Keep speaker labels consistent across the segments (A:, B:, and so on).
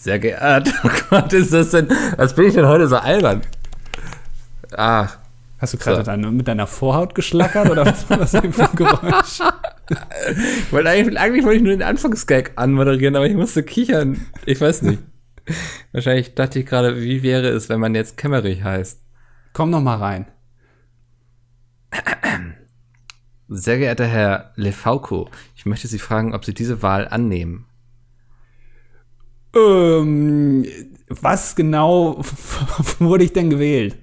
A: Sehr geehrt. Oh Gott, ist das denn? Was bin ich denn heute so albern?
B: Ach. Hast du gerade so. mit deiner Vorhaut geschlackert oder was war das für ein Geräusch?
A: ich wollte eigentlich, eigentlich wollte ich nur den Anfangsgag anmoderieren, aber ich musste kichern. Ich weiß nicht. Wahrscheinlich dachte ich gerade, wie wäre es, wenn man jetzt Kämmerich heißt?
B: Komm noch mal rein.
A: Sehr geehrter Herr Lefauco, ich möchte Sie fragen, ob Sie diese Wahl annehmen.
B: Ähm, was genau wurde ich denn gewählt?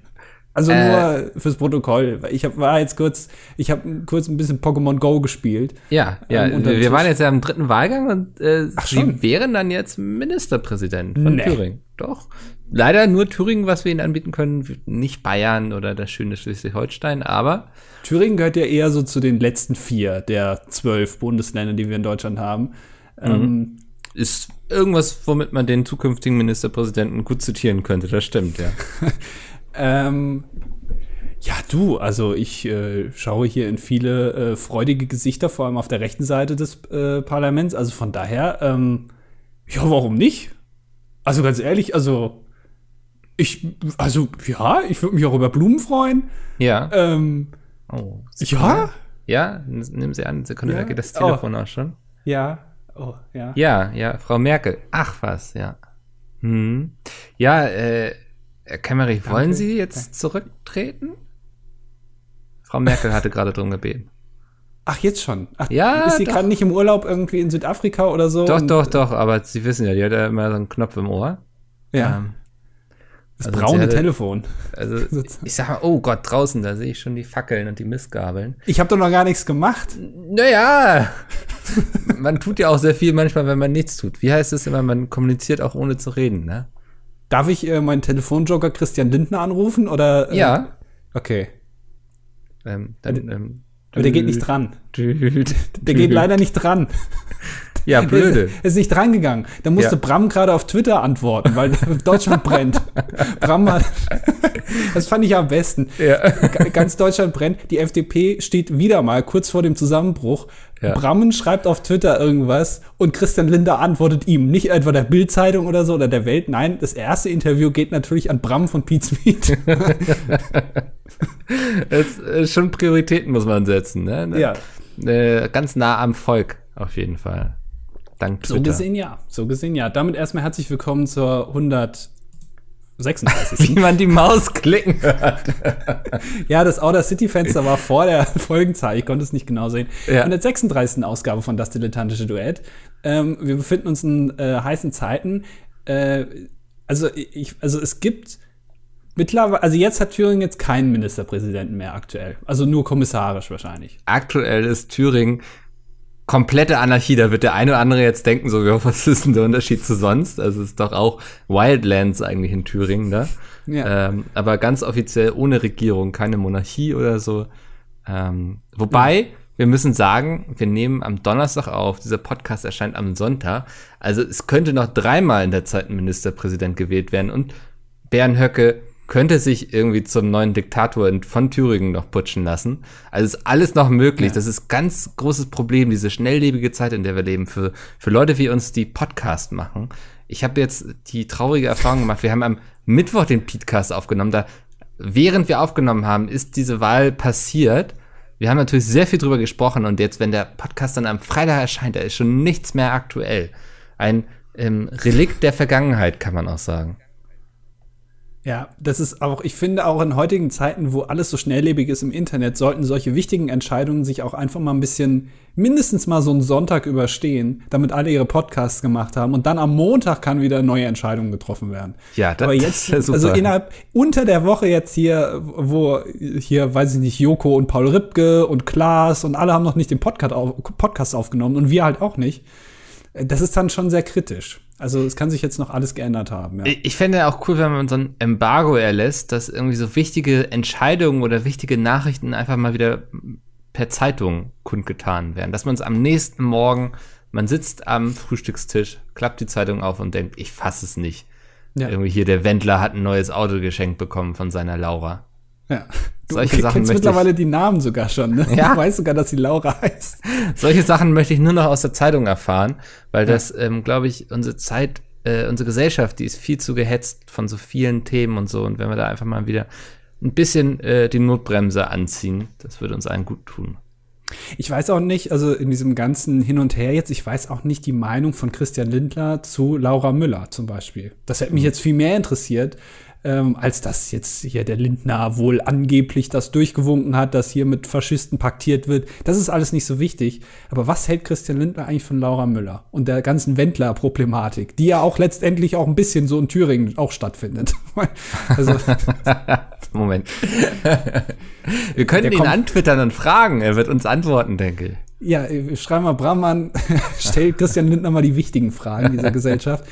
B: Also äh, nur fürs Protokoll. Ich hab, war jetzt kurz, ich habe kurz ein bisschen Pokémon Go gespielt.
A: Ja, ja. Ähm, wir waren jetzt ja im dritten Wahlgang und äh, Ach, Sie wären dann jetzt Ministerpräsident von nee. Thüringen. Doch. Leider nur Thüringen, was wir Ihnen anbieten können, nicht Bayern oder das schöne Schleswig-Holstein, aber
B: Thüringen gehört ja eher so zu den letzten vier der zwölf Bundesländer, die wir in Deutschland haben.
A: Mhm. Ähm, ist irgendwas, womit man den zukünftigen Ministerpräsidenten gut zitieren könnte. Das stimmt, ja.
B: ähm, ja, du, also ich äh, schaue hier in viele äh, freudige Gesichter, vor allem auf der rechten Seite des äh, Parlaments. Also von daher, ähm, ja, warum nicht? Also ganz ehrlich, also ich, also ja, ich würde mich auch über Blumen freuen.
A: Ja.
B: Ähm,
A: oh,
B: ja?
A: Ja, nimm sie an, Sekunde, ja? da geht das Telefon oh. auch schon.
B: Ja, oh, ja.
A: Ja, ja, Frau Merkel. Ach was, ja. Hm. Ja, äh, Herr Kemmerich, Danke. wollen Sie jetzt zurücktreten? Frau Merkel hatte gerade drum gebeten.
B: Ach, jetzt schon? Ach, ja. Ist sie gerade nicht im Urlaub irgendwie in Südafrika oder so?
A: Doch, doch, doch, aber Sie wissen ja, die hat ja immer so einen Knopf im Ohr.
B: Ja. Ähm, das also braune hatte, Telefon.
A: Also ich sag mal, oh Gott, draußen, da sehe ich schon die Fackeln und die Missgabeln.
B: Ich habe doch noch gar nichts gemacht.
A: Naja, man tut ja auch sehr viel manchmal, wenn man nichts tut. Wie heißt es immer, man kommuniziert auch ohne zu reden, ne?
B: Darf ich äh, meinen Telefonjoker Christian Lindner anrufen oder?
A: Äh, ja.
B: Okay.
A: Ähm, dann, ähm,
B: aber der geht nicht dran. Der geht leider nicht dran.
A: Ja, blöde.
B: Er ist nicht drangegangen. Da musste ja. Bram gerade auf Twitter antworten, weil Deutschland brennt. Bram hat, das fand ich am besten. Ja. Ganz Deutschland brennt. Die FDP steht wieder mal kurz vor dem Zusammenbruch. Ja. Brammen schreibt auf Twitter irgendwas und Christian Linder antwortet ihm. Nicht etwa der Bild-Zeitung oder so oder der Welt. Nein, das erste Interview geht natürlich an Bram von Pete's Meat.
A: Es ist schon Prioritäten muss man setzen, ne?
B: Ja.
A: Äh, ganz nah am Volk, auf jeden Fall. Dank
B: Twitter. So gesehen ja, so gesehen ja. Damit erstmal herzlich willkommen zur 136.
A: Wie man die Maus klicken hört.
B: ja, das Outer City Fenster war vor der Folgenzahl. Ich konnte es nicht genau sehen. Ja. 136. Ausgabe von Das Dilettantische Duett. Ähm, wir befinden uns in äh, heißen Zeiten. Äh, also, ich, also es gibt mittlerweile, also jetzt hat Thüringen jetzt keinen Ministerpräsidenten mehr aktuell. Also nur kommissarisch wahrscheinlich.
A: Aktuell ist Thüringen komplette Anarchie. Da wird der eine oder andere jetzt denken, so, ja, was ist denn der Unterschied zu sonst? Also es ist doch auch Wildlands eigentlich in Thüringen, ne? Ja. Ähm, aber ganz offiziell ohne Regierung, keine Monarchie oder so. Ähm, wobei, ja. wir müssen sagen, wir nehmen am Donnerstag auf, dieser Podcast erscheint am Sonntag. Also es könnte noch dreimal in der Zeit ein Ministerpräsident gewählt werden und Bern Höcke könnte sich irgendwie zum neuen Diktator von Thüringen noch putschen lassen. Also ist alles noch möglich. Ja. Das ist ganz großes Problem, diese schnelllebige Zeit, in der wir leben, für, für Leute wie uns, die Podcast machen. Ich habe jetzt die traurige Erfahrung gemacht, wir haben am Mittwoch den Podcast aufgenommen. Da, während wir aufgenommen haben, ist diese Wahl passiert. Wir haben natürlich sehr viel drüber gesprochen und jetzt, wenn der Podcast dann am Freitag erscheint, da ist schon nichts mehr aktuell. Ein ähm, Relikt der Vergangenheit, kann man auch sagen.
B: Ja, das ist auch, ich finde auch in heutigen Zeiten, wo alles so schnelllebig ist im Internet, sollten solche wichtigen Entscheidungen sich auch einfach mal ein bisschen, mindestens mal so einen Sonntag überstehen, damit alle ihre Podcasts gemacht haben und dann am Montag kann wieder neue Entscheidungen getroffen werden.
A: Ja, das,
B: Aber jetzt, das also innerhalb, unter der Woche jetzt hier, wo hier, weiß ich nicht, Joko und Paul Ripke und Klaas und alle haben noch nicht den Podcast, auf, Podcast aufgenommen und wir halt auch nicht. Das ist dann schon sehr kritisch. Also es kann sich jetzt noch alles geändert haben.
A: Ja. Ich fände auch cool, wenn man so ein Embargo erlässt, dass irgendwie so wichtige Entscheidungen oder wichtige Nachrichten einfach mal wieder per Zeitung kundgetan werden. Dass man es am nächsten Morgen, man sitzt am Frühstückstisch, klappt die Zeitung auf und denkt, ich fasse es nicht. Ja. Irgendwie hier, der Wendler hat ein neues Auto geschenkt bekommen von seiner Laura.
B: Ja. Du Solche Sachen kennst mittlerweile die Namen sogar schon, ne?
A: Ja.
B: Du weißt sogar, dass sie Laura heißt.
A: Solche Sachen möchte ich nur noch aus der Zeitung erfahren, weil ja. das, ähm, glaube ich, unsere Zeit äh, unsere Gesellschaft, die ist viel zu gehetzt von so vielen Themen und so. Und wenn wir da einfach mal wieder ein bisschen äh, die Notbremse anziehen, das würde uns allen gut tun.
B: Ich weiß auch nicht, also in diesem ganzen Hin und Her jetzt, ich weiß auch nicht die Meinung von Christian Lindler zu Laura Müller zum Beispiel. Das hätte mich mhm. jetzt viel mehr interessiert, ähm, als dass jetzt hier der Lindner wohl angeblich das durchgewunken hat, dass hier mit Faschisten paktiert wird. Das ist alles nicht so wichtig. Aber was hält Christian Lindner eigentlich von Laura Müller und der ganzen Wendler-Problematik, die ja auch letztendlich auch ein bisschen so in Thüringen auch stattfindet?
A: also, Moment. Wir könnten ihn antwittern und fragen. Er wird uns antworten, denke ich.
B: Ja, schreiben wir Brahman, stellt Christian Lindner mal die wichtigen Fragen dieser Gesellschaft.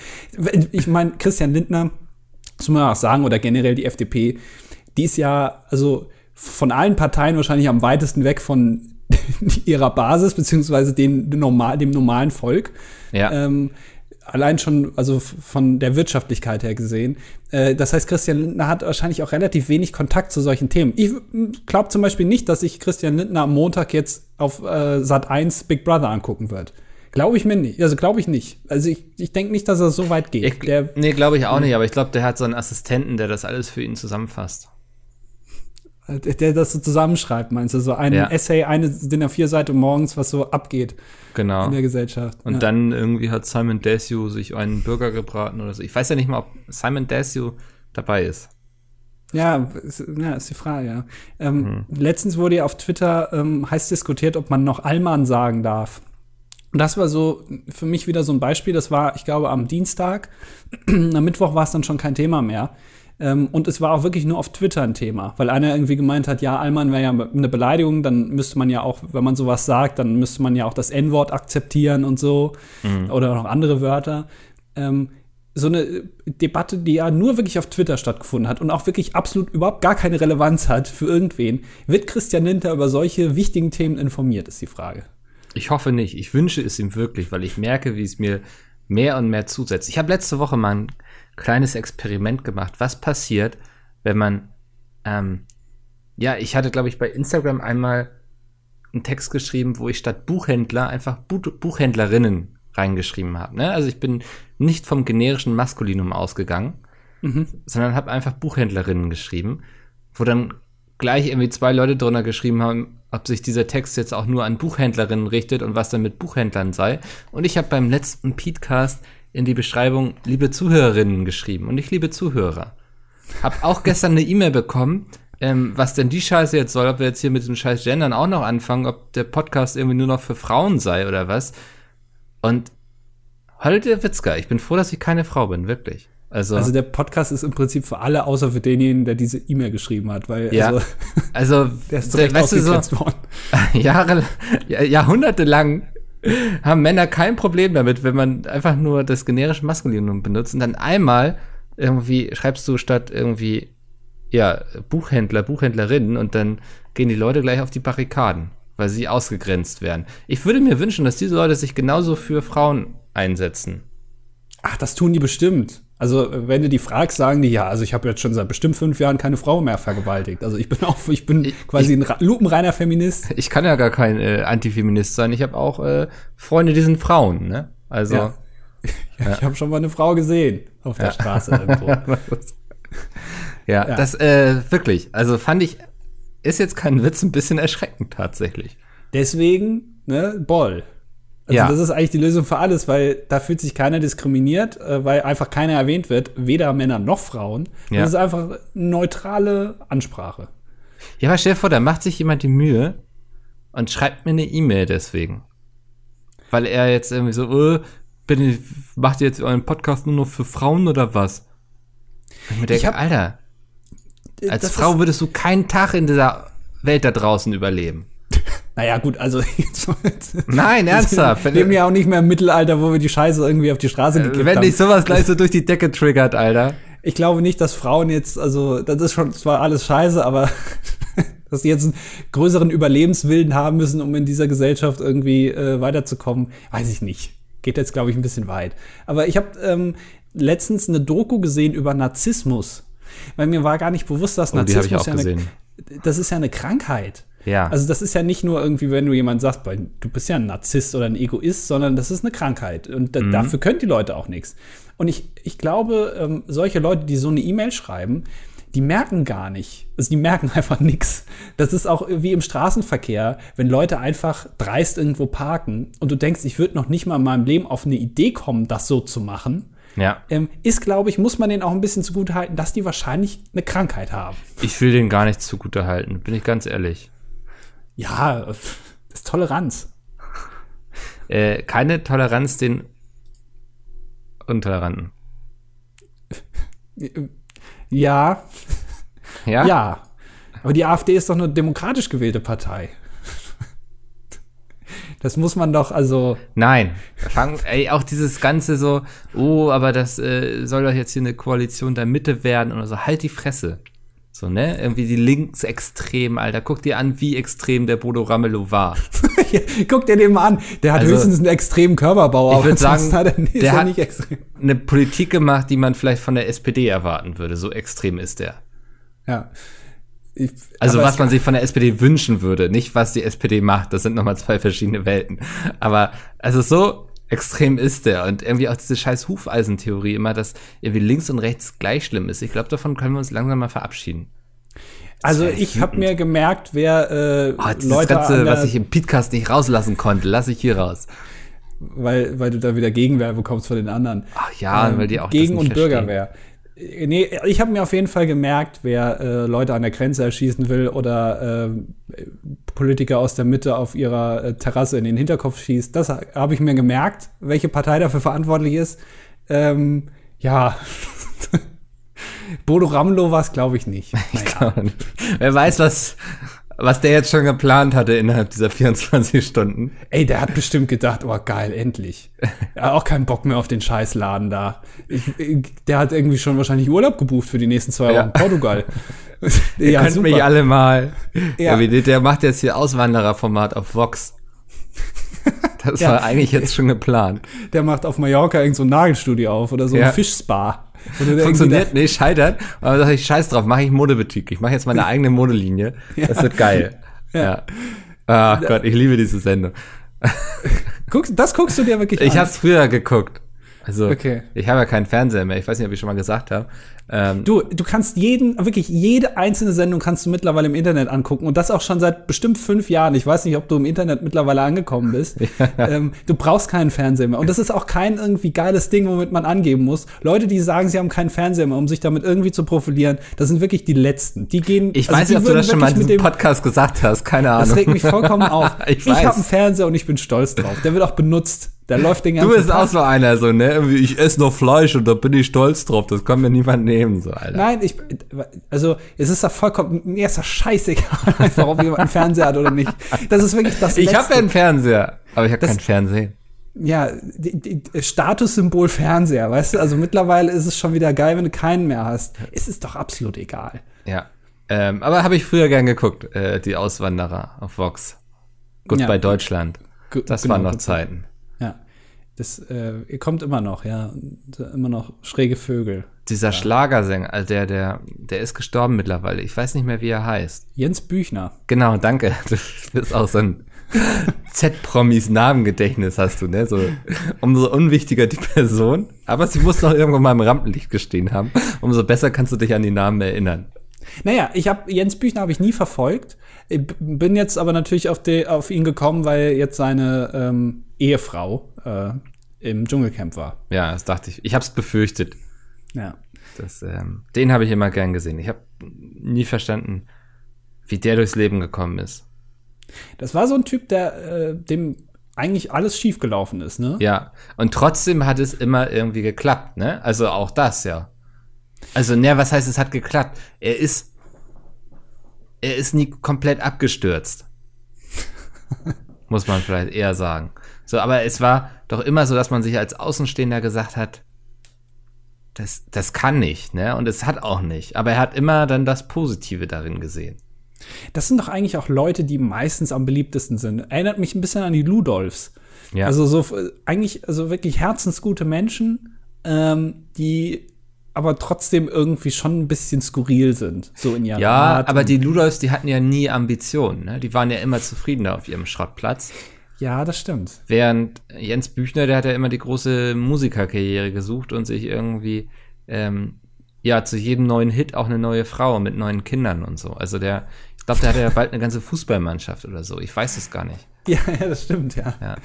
B: Ich meine, Christian Lindner muss man auch sagen, oder generell die FDP, die ist ja also von allen Parteien wahrscheinlich am weitesten weg von ihrer Basis, beziehungsweise den, normal, dem normalen Volk. Ja. Ähm, allein schon, also von der Wirtschaftlichkeit her gesehen. Äh, das heißt, Christian Lindner hat wahrscheinlich auch relativ wenig Kontakt zu solchen Themen. Ich glaube zum Beispiel nicht, dass sich Christian Lindner am Montag jetzt auf äh, Sat 1 Big Brother angucken wird. Glaube ich mir nicht. Also glaube ich nicht. Also ich, ich denke nicht, dass er so weit geht.
A: Ich, der, nee, glaube ich auch nicht, aber ich glaube, der hat so einen Assistenten, der das alles für ihn zusammenfasst.
B: Der, das so zusammenschreibt, meinst du? So ein ja. Essay, eine DIN A4-Seite morgens, was so abgeht
A: genau.
B: in der Gesellschaft.
A: Und ja. dann irgendwie hat Simon Desue sich einen Burger gebraten oder so. Ich weiß ja nicht mal, ob Simon Desue dabei ist.
B: Ja, ist, ja, ist die Frage, ja. Ähm, mhm. Letztens wurde ja auf Twitter ähm, heiß diskutiert, ob man noch Allmann sagen darf. Und das war so für mich wieder so ein Beispiel. Das war, ich glaube, am Dienstag. am Mittwoch war es dann schon kein Thema mehr. Ähm, und es war auch wirklich nur auf Twitter ein Thema, weil einer irgendwie gemeint hat, ja, Allmann wäre ja eine Beleidigung, dann müsste man ja auch, wenn man sowas sagt, dann müsste man ja auch das N-Wort akzeptieren und so. Mhm. Oder noch andere Wörter. Ähm, so eine Debatte, die ja nur wirklich auf Twitter stattgefunden hat und auch wirklich absolut überhaupt gar keine Relevanz hat für irgendwen. Wird Christian Linter über solche wichtigen Themen informiert, ist die Frage.
A: Ich hoffe nicht. Ich wünsche es ihm wirklich, weil ich merke, wie es mir mehr und mehr zusetzt. Ich habe letzte Woche mal ein kleines Experiment gemacht. Was passiert, wenn man, ähm, ja, ich hatte, glaube ich, bei Instagram einmal einen Text geschrieben, wo ich statt Buchhändler einfach Buch Buchhändlerinnen reingeschrieben habe. Ne? Also ich bin nicht vom generischen Maskulinum ausgegangen, mhm. sondern habe einfach Buchhändlerinnen geschrieben, wo dann gleich irgendwie zwei Leute drunter geschrieben haben, ob sich dieser Text jetzt auch nur an Buchhändlerinnen richtet und was dann mit Buchhändlern sei. Und ich habe beim letzten Podcast in die Beschreibung liebe Zuhörerinnen geschrieben und nicht liebe Zuhörer. Hab auch gestern eine E-Mail bekommen, ähm, was denn die Scheiße jetzt soll, ob wir jetzt hier mit dem Scheiß Gendern auch noch anfangen, ob der Podcast irgendwie nur noch für Frauen sei oder was. Und heute der Witzka, ich bin froh, dass ich keine Frau bin, wirklich.
B: Also, also der Podcast ist im Prinzip für alle, außer für denjenigen, der diese E-Mail geschrieben hat, weil
A: ja, also, also der ist direkt weißt du, so, worden. Jahre, Jahrhunderte haben Männer kein Problem damit, wenn man einfach nur das generische Maskulinum benutzt und dann einmal irgendwie schreibst du statt irgendwie ja Buchhändler, Buchhändlerinnen und dann gehen die Leute gleich auf die Barrikaden, weil sie ausgegrenzt werden. Ich würde mir wünschen, dass diese Leute sich genauso für Frauen einsetzen.
B: Ach, das tun die bestimmt. Also, wenn du die fragst, sagen die, ja, also ich habe jetzt schon seit bestimmt fünf Jahren keine Frau mehr vergewaltigt. Also ich bin auch, ich bin ich, quasi ein lupenreiner Feminist.
A: Ich kann ja gar kein äh, Antifeminist sein. Ich habe auch äh, Freunde, die sind Frauen, ne? Also.
B: Ja. Ja, ja. Ich habe schon mal eine Frau gesehen auf der Straße irgendwo.
A: ja, das äh, wirklich. Also fand ich, ist jetzt kein Witz, ein bisschen erschreckend tatsächlich.
B: Deswegen, ne, Boll. Also ja. das ist eigentlich die Lösung für alles, weil da fühlt sich keiner diskriminiert, äh, weil einfach keiner erwähnt wird, weder Männer noch Frauen. Ja. Das ist einfach eine neutrale Ansprache.
A: Ja, aber stell dir vor, da macht sich jemand die Mühe und schreibt mir eine E-Mail deswegen. Weil er jetzt irgendwie so, äh, bin ich, macht ihr jetzt euren Podcast nur noch für Frauen oder was? ich mir denke, ich hab, Alter, als Frau würdest du keinen Tag in dieser Welt da draußen überleben.
B: Naja, gut, also.
A: Nein, ernsthaft.
B: Wir leben ja auch nicht mehr im Mittelalter, wo wir die Scheiße irgendwie auf die Straße
A: gekippt haben. Wenn dich sowas gleich so durch die Decke triggert, Alter.
B: Ich glaube nicht, dass Frauen jetzt, also, das ist schon zwar alles scheiße, aber dass sie jetzt einen größeren Überlebenswillen haben müssen, um in dieser Gesellschaft irgendwie äh, weiterzukommen, weiß ich nicht. Geht jetzt, glaube ich, ein bisschen weit. Aber ich habe ähm, letztens eine Doku gesehen über Narzissmus. Weil mir war gar nicht bewusst, dass oh, Narzissmus ja eine, das ist ja eine Krankheit.
A: Ja.
B: Also das ist ja nicht nur irgendwie, wenn du jemand sagst, du bist ja ein Narzisst oder ein Egoist, sondern das ist eine Krankheit. Und mhm. dafür können die Leute auch nichts. Und ich, ich glaube, ähm, solche Leute, die so eine E-Mail schreiben, die merken gar nicht. Also die merken einfach nichts. Das ist auch wie im Straßenverkehr, wenn Leute einfach dreist irgendwo parken und du denkst, ich würde noch nicht mal in meinem Leben auf eine Idee kommen, das so zu machen.
A: Ja.
B: Ähm, ist, glaube ich, muss man denen auch ein bisschen zugutehalten, dass die wahrscheinlich eine Krankheit haben.
A: Ich will denen gar nichts zugutehalten, bin ich ganz ehrlich.
B: Ja, das ist Toleranz.
A: Äh, keine Toleranz den Untoleranten.
B: Ja.
A: Ja?
B: Ja. Aber die AfD ist doch eine demokratisch gewählte Partei. Das muss man doch, also.
A: Nein. Fang, ey, auch dieses Ganze so, oh, aber das äh, soll doch jetzt hier eine Koalition der Mitte werden oder so. Halt die Fresse. So, ne? Irgendwie die Linksextremen, Alter. Guck dir an, wie extrem der Bodo Ramelow war.
B: Guck dir den mal an. Der hat also, höchstens einen extremen Körperbau.
A: Ich würde sagen, hat er, der hat eine Politik gemacht, die man vielleicht von der SPD erwarten würde. So extrem ist der.
B: Ja.
A: Ich, also was man sich von der SPD wünschen würde, nicht was die SPD macht. Das sind nochmal zwei verschiedene Welten. Aber also so extrem ist der. Und irgendwie auch diese scheiß Hufeisentheorie immer, dass irgendwie links und rechts gleich schlimm ist. Ich glaube, davon können wir uns langsam mal verabschieden.
B: Also ich habe mir gemerkt, wer äh,
A: oh, Leute Ganze, was ich im Podcast nicht rauslassen konnte, lasse ich hier raus.
B: Weil, weil du da wieder Gegenwehr bekommst von den anderen.
A: Ach ja, ähm, weil die auch
B: Gegen- und Bürgerwehr. Nee, ich habe mir auf jeden Fall gemerkt, wer äh, Leute an der Grenze erschießen will oder äh, Politiker aus der Mitte auf ihrer äh, Terrasse in den Hinterkopf schießt. Das habe ich mir gemerkt, welche Partei dafür verantwortlich ist. Ähm, ja. Bodo Ramlo war es, glaube ich, nicht.
A: Naja. Ich nicht. Wer weiß, was, was der jetzt schon geplant hatte innerhalb dieser 24 Stunden.
B: Ey, der hat bestimmt gedacht, oh geil, endlich. Er hat auch keinen Bock mehr auf den Scheißladen da. Ich, der hat irgendwie schon wahrscheinlich Urlaub gebucht für die nächsten zwei Wochen. Ja. Portugal.
A: Ihr ja, könnt super. mich alle mal. Ja. Der, der macht jetzt hier Auswandererformat auf Vox. Das ja. war eigentlich jetzt schon geplant.
B: Der macht auf Mallorca irgend so ein Nagelstudio auf oder so ja. ein Fischspa.
A: Funktioniert nicht, scheitert. Aber dann sage ich, scheiß drauf, mache ich Modeboutique. Ich mache jetzt meine eigene Modelinie. Ja. Das wird geil. Ja. Ach Gott, ich liebe diese Sendung.
B: Guckst, das guckst du dir wirklich
A: ich an? Ich habe es früher geguckt. Also, okay. ich habe ja keinen Fernseher mehr. Ich weiß nicht, ob ich schon mal gesagt habe.
B: Ähm, du, du kannst jeden, wirklich jede einzelne Sendung kannst du mittlerweile im Internet angucken und das auch schon seit bestimmt fünf Jahren. Ich weiß nicht, ob du im Internet mittlerweile angekommen bist. Ja. Ähm, du brauchst keinen Fernseher mehr. Und das ist auch kein irgendwie geiles Ding, womit man angeben muss. Leute, die sagen, sie haben keinen Fernseher mehr, um sich damit irgendwie zu profilieren, das sind wirklich die Letzten. Die gehen.
A: Ich also weiß nicht, ob du das schon mal in diesem Podcast gesagt hast. Keine Ahnung.
B: Das regt mich vollkommen auf. ich ich habe einen Fernseher und ich bin stolz drauf. Der wird auch benutzt. Der läuft den
A: ganzen Du bist Tag. auch so einer, so, ne? Ich esse nur Fleisch und da bin ich stolz drauf. Das kann mir niemand nehmen, so, Alter.
B: Nein, ich, also, es ist da vollkommen, mir ist das scheißegal, einfach, ob jemand einen Fernseher hat oder nicht. Das ist wirklich das
A: Ich habe ja einen Fernseher, aber ich habe keinen Fernsehen.
B: Ja, die, die, Statussymbol Fernseher, weißt du? Also mittlerweile ist es schon wieder geil, wenn du keinen mehr hast. Es ist doch absolut egal.
A: Ja. Ähm, aber habe ich früher gern geguckt, äh, die Auswanderer auf Vox. Gut ja, bei Deutschland. Das genau, waren noch Zeiten.
B: Das äh, kommt immer noch, ja. Immer noch schräge Vögel.
A: Dieser
B: ja.
A: Schlagersänger, also der, der, der ist gestorben mittlerweile. Ich weiß nicht mehr, wie er heißt.
B: Jens Büchner.
A: Genau, danke. Du bist auch so ein Z-Promis Namengedächtnis hast du, ne? So, umso unwichtiger die Person. Aber sie muss doch irgendwo mal im Rampenlicht gestehen haben. Umso besser kannst du dich an die Namen erinnern.
B: Naja, ich habe Jens Büchner habe ich nie verfolgt. Ich bin jetzt aber natürlich auf, die, auf ihn gekommen, weil jetzt seine ähm, Ehefrau äh, im Dschungelcamp war.
A: Ja, das dachte ich. Ich habe es befürchtet.
B: Ja.
A: Das, ähm, den habe ich immer gern gesehen. Ich habe nie verstanden, wie der durchs Leben gekommen ist.
B: Das war so ein Typ, der äh, dem eigentlich alles schiefgelaufen ist, ne?
A: Ja. Und trotzdem hat es immer irgendwie geklappt, ne? Also auch das, ja. Also, ne, was heißt, es hat geklappt? Er ist, er ist nie komplett abgestürzt. Muss man vielleicht eher sagen. So, aber es war doch immer so, dass man sich als Außenstehender gesagt hat, das, das kann nicht, ne? Und es hat auch nicht. Aber er hat immer dann das Positive darin gesehen.
B: Das sind doch eigentlich auch Leute, die meistens am beliebtesten sind. Erinnert mich ein bisschen an die Ludolfs. Ja. Also so eigentlich, also wirklich herzensgute Menschen, ähm, die aber trotzdem irgendwie schon ein bisschen skurril sind, so in
A: ihrer Ja, Art aber die Ludolfs, die hatten ja nie Ambitionen, ne? Die waren ja immer zufrieden da auf ihrem Schrottplatz.
B: Ja, das stimmt.
A: Während Jens Büchner, der hat ja immer die große Musikerkarriere gesucht und sich irgendwie ähm, ja zu jedem neuen Hit auch eine neue Frau mit neuen Kindern und so. Also der, ich glaube, der hat ja bald eine ganze Fußballmannschaft oder so. Ich weiß es gar nicht.
B: Ja, ja das stimmt, ja. ja.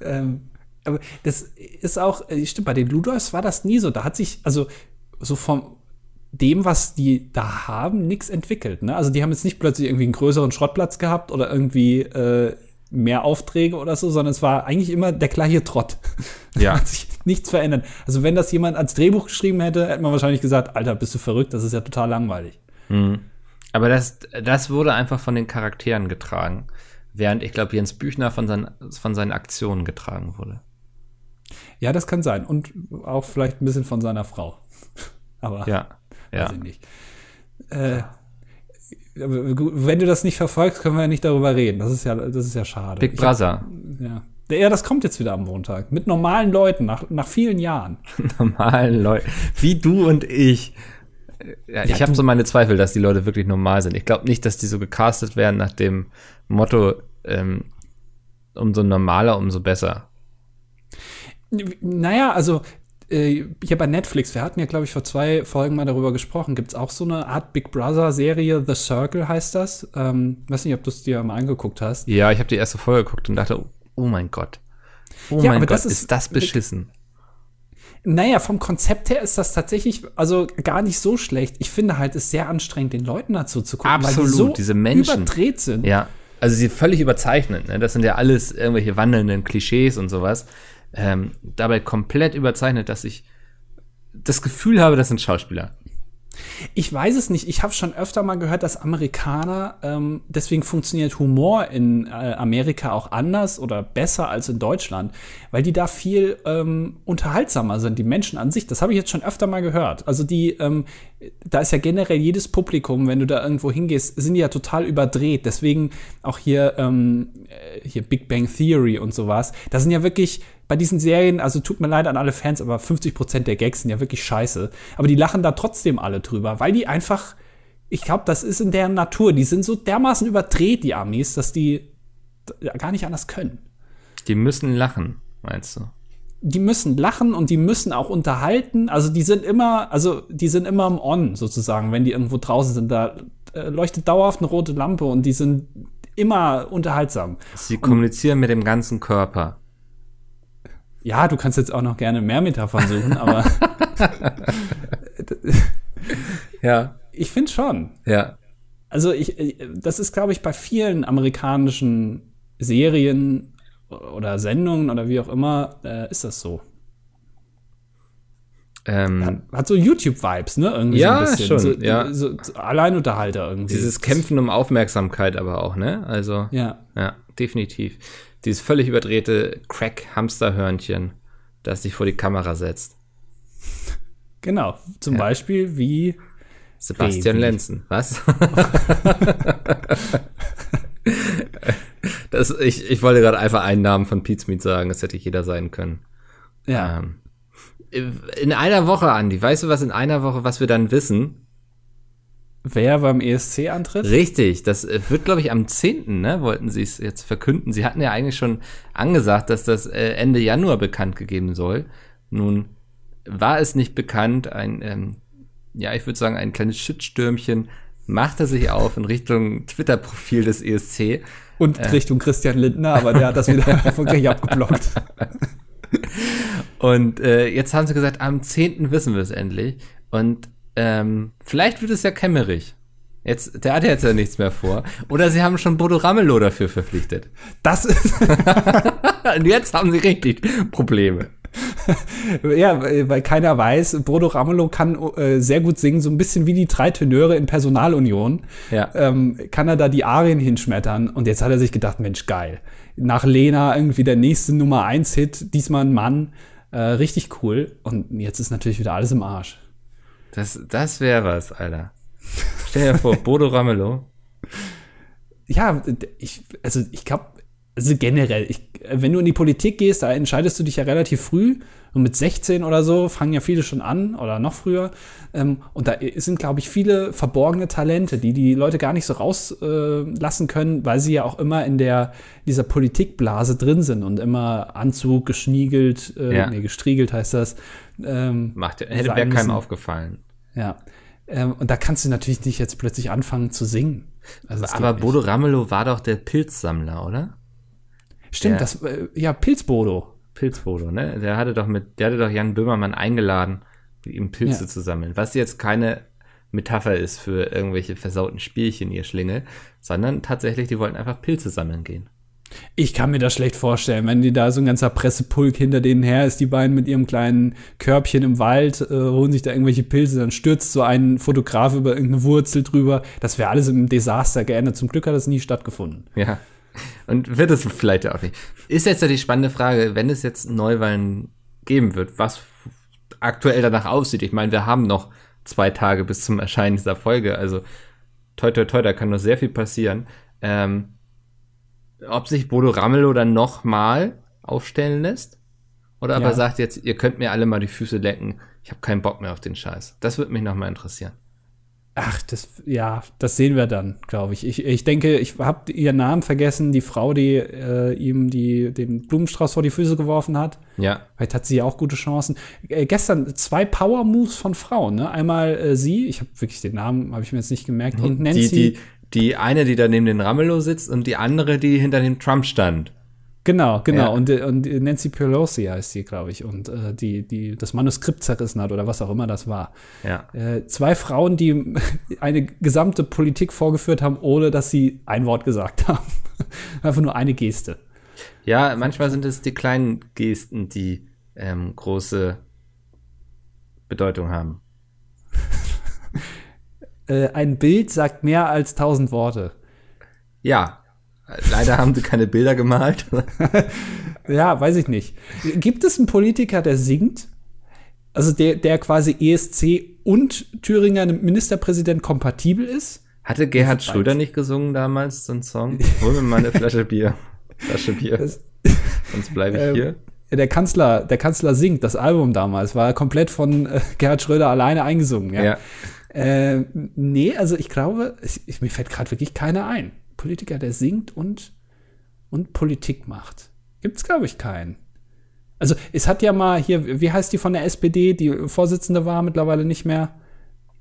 B: Ähm, aber das ist auch, äh, stimmt, bei den Ludolfs war das nie so. Da hat sich, also so vom dem, was die da haben, nichts entwickelt. Ne? Also die haben jetzt nicht plötzlich irgendwie einen größeren Schrottplatz gehabt oder irgendwie äh, mehr Aufträge oder so, sondern es war eigentlich immer der gleiche Trott.
A: Ja.
B: hat sich nichts verändert. Also wenn das jemand als Drehbuch geschrieben hätte, hätte man wahrscheinlich gesagt, Alter, bist du verrückt, das ist ja total langweilig.
A: Mhm. Aber das, das wurde einfach von den Charakteren getragen, während ich glaube, Jens Büchner von, seinen, von seinen Aktionen getragen wurde.
B: Ja, das kann sein. Und auch vielleicht ein bisschen von seiner Frau. Aber
A: ja,
B: weiß ich nicht. Äh, wenn du das nicht verfolgst, können wir ja nicht darüber reden. Das ist ja, das ist ja schade.
A: Big Brother.
B: Hab, ja. Ja, das kommt jetzt wieder am Montag. Mit normalen Leuten, nach, nach vielen Jahren.
A: normalen Leuten. Wie du und ich. Ja, ja ich habe so meine Zweifel, dass die Leute wirklich normal sind. Ich glaube nicht, dass die so gecastet werden nach dem Motto, ähm, umso normaler, umso besser.
B: Naja, also äh, hier bei Netflix, wir hatten ja, glaube ich, vor zwei Folgen mal darüber gesprochen, gibt es auch so eine Art Big Brother-Serie, The Circle heißt das. Ähm, weiß nicht, ob du es dir mal angeguckt hast.
A: Ja, ich habe die erste Folge geguckt und dachte, oh mein Gott. Oh ja, mein Gott, das ist, ist das beschissen.
B: Naja, vom Konzept her ist das tatsächlich also gar nicht so schlecht. Ich finde halt, es ist sehr anstrengend, den Leuten dazu zu gucken,
A: Absolut, weil die so
B: diese
A: Menschen
B: überdreht sind.
A: Ja, also sie völlig überzeichnet. Ne? Das sind ja alles irgendwelche wandelnden Klischees und sowas ähm, dabei komplett überzeichnet, dass ich das Gefühl habe, das sind Schauspieler.
B: Ich weiß es nicht. Ich habe schon öfter mal gehört, dass Amerikaner, ähm, deswegen funktioniert Humor in äh, Amerika auch anders oder besser als in Deutschland, weil die da viel ähm, unterhaltsamer sind, die Menschen an sich. Das habe ich jetzt schon öfter mal gehört. Also die, ähm, da ist ja generell jedes Publikum, wenn du da irgendwo hingehst, sind die ja total überdreht. Deswegen auch hier, ähm, äh, hier Big Bang Theory und sowas. Da sind ja wirklich bei diesen Serien, also tut mir leid an alle Fans, aber 50% der Gags sind ja wirklich scheiße. Aber die lachen da trotzdem alle drüber, weil die einfach, ich glaube, das ist in deren Natur. Die sind so dermaßen überdreht, die Amis, dass die gar nicht anders können.
A: Die müssen lachen, meinst du?
B: Die müssen lachen und die müssen auch unterhalten. Also die sind immer, also die sind immer im On sozusagen, wenn die irgendwo draußen sind. Da äh, leuchtet dauerhaft eine rote Lampe und die sind immer unterhaltsam.
A: Sie kommunizieren und, mit dem ganzen Körper.
B: Ja, du kannst jetzt auch noch gerne mehr Metaphern suchen, aber
A: ja.
B: Ich finde schon.
A: Ja.
B: Also ich, das ist, glaube ich, bei vielen amerikanischen Serien oder Sendungen oder wie auch immer, äh, ist das so.
A: Ähm,
B: hat, hat, so YouTube-Vibes, ne?
A: Irgendwie ja, so ein bisschen. Schon,
B: so,
A: ja.
B: So, so Alleinunterhalter irgendwie.
A: Dieses Kämpfen um Aufmerksamkeit aber auch, ne? Also,
B: ja,
A: ja definitiv dieses völlig überdrehte Crack-Hamsterhörnchen, das sich vor die Kamera setzt.
B: Genau, zum ja. Beispiel wie
A: Sebastian Baby. Lenzen. Was? das, ich, ich wollte gerade einfach einen Namen von Pete's Meat sagen, das hätte jeder sein können.
B: Ja.
A: Ähm, in einer Woche, Andi, weißt du was in einer Woche, was wir dann wissen?
B: Wer beim ESC antritt?
A: Richtig, das äh, wird, glaube ich, am 10. Ne, wollten sie es jetzt verkünden. Sie hatten ja eigentlich schon angesagt, dass das äh, Ende Januar bekannt gegeben soll. Nun war es nicht bekannt. Ein, ähm, ja, ich würde sagen, ein kleines Shitstürmchen machte sich auf in Richtung Twitter-Profil des ESC.
B: Und äh, Richtung Christian Lindner, aber der hat das wieder erfolgreich abgeblockt.
A: Und äh, jetzt haben sie gesagt, am 10. wissen wir es endlich. Und ähm, vielleicht wird es ja kämmerig. Jetzt, der hat jetzt ja nichts mehr vor. Oder sie haben schon Bodo Ramelow dafür verpflichtet.
B: Das ist.
A: Und jetzt haben sie richtig Probleme.
B: ja, weil keiner weiß, Bodo Ramelow kann äh, sehr gut singen, so ein bisschen wie die drei Tenöre in Personalunion.
A: Ja.
B: Ähm, kann er da die Arien hinschmettern. Und jetzt hat er sich gedacht, Mensch, geil. Nach Lena irgendwie der nächste Nummer 1 Hit, diesmal ein Mann. Äh, richtig cool. Und jetzt ist natürlich wieder alles im Arsch.
A: Das, das wäre was, Alter. Stell dir vor, Bodo Ramelow.
B: Ja, ich, also ich glaube, also generell, ich, wenn du in die Politik gehst, da entscheidest du dich ja relativ früh Und mit 16 oder so fangen ja viele schon an oder noch früher. Ähm, und da sind, glaube ich, viele verborgene Talente, die die Leute gar nicht so rauslassen äh, können, weil sie ja auch immer in der dieser Politikblase drin sind und immer Anzug geschniegelt, äh, ja. nee, gestriegelt heißt das.
A: Ähm, Macht, hätte wäre keinem aufgefallen.
B: Ja. Ähm, und da kannst du natürlich nicht jetzt plötzlich anfangen zu singen.
A: Also aber Bodo Ramelow war doch der Pilzsammler, oder?
B: Stimmt, der, das, äh, ja, Pilzbodo.
A: Pilzbodo, ne? Der hatte doch mit, der hatte doch Jan Böhmermann eingeladen, mit ihm Pilze ja. zu sammeln. Was jetzt keine Metapher ist für irgendwelche versauten Spielchen, ihr Schlingel, sondern tatsächlich, die wollten einfach Pilze sammeln gehen.
B: Ich kann mir das schlecht vorstellen, wenn die da so ein ganzer Pressepulk hinter denen her ist, die beiden mit ihrem kleinen Körbchen im Wald, äh, holen sich da irgendwelche Pilze, dann stürzt so ein Fotograf über irgendeine Wurzel drüber. Das wäre alles im Desaster geendet. Zum Glück hat das nie stattgefunden.
A: Ja. Und wird es vielleicht auch nicht. Ist jetzt ja die spannende Frage, wenn es jetzt Neuwahlen geben wird, was aktuell danach aussieht. Ich meine, wir haben noch zwei Tage bis zum Erscheinen dieser Folge, also toi toi toi, da kann noch sehr viel passieren. Ähm, ob sich Bodo Ramelow dann nochmal aufstellen lässt. Oder aber ja. sagt jetzt, ihr könnt mir alle mal die Füße lecken. Ich habe keinen Bock mehr auf den Scheiß. Das würde mich nochmal interessieren.
B: Ach, das, ja, das sehen wir dann, glaube ich. ich. Ich denke, ich habe ihren Namen vergessen, die Frau, die äh, ihm die, den Blumenstrauß vor die Füße geworfen hat.
A: Ja.
B: Vielleicht hat sie ja auch gute Chancen. Äh, gestern zwei Power-Moves von Frauen, ne? Einmal äh, sie, ich habe wirklich den Namen, habe ich mir jetzt nicht gemerkt, und Nancy.
A: Die, die, die eine, die da neben den Ramelow sitzt und die andere, die hinter dem Trump stand.
B: Genau, genau. Ja. Und, und Nancy Pelosi heißt sie, glaube ich. Und äh, die, die das Manuskript zerrissen hat oder was auch immer das war.
A: Ja.
B: Äh, zwei Frauen, die eine gesamte Politik vorgeführt haben, ohne dass sie ein Wort gesagt haben. Einfach nur eine Geste.
A: Ja, manchmal sind es die kleinen Gesten, die ähm, große Bedeutung haben.
B: äh, ein Bild sagt mehr als tausend Worte.
A: Ja, leider haben sie keine Bilder gemalt.
B: ja, weiß ich nicht. Gibt es einen Politiker, der singt? Also der, der quasi ESC und Thüringer Ministerpräsident kompatibel ist?
A: Hatte Gerhard Schröder nicht gesungen damals so einen Song? Hol mir mal eine Flasche Bier. Flasche Bier. Das, Sonst bleibe ich ähm, hier.
B: Der Kanzler, der Kanzler singt, das Album damals, war komplett von äh, Gerhard Schröder alleine eingesungen. Ja. ja. Äh, nee, also ich glaube, ich, mir fällt gerade wirklich keiner ein. Politiker, der singt und, und Politik macht. Gibt es, glaube ich, keinen. Also es hat ja mal hier, wie heißt die von der SPD, die Vorsitzende war mittlerweile nicht mehr.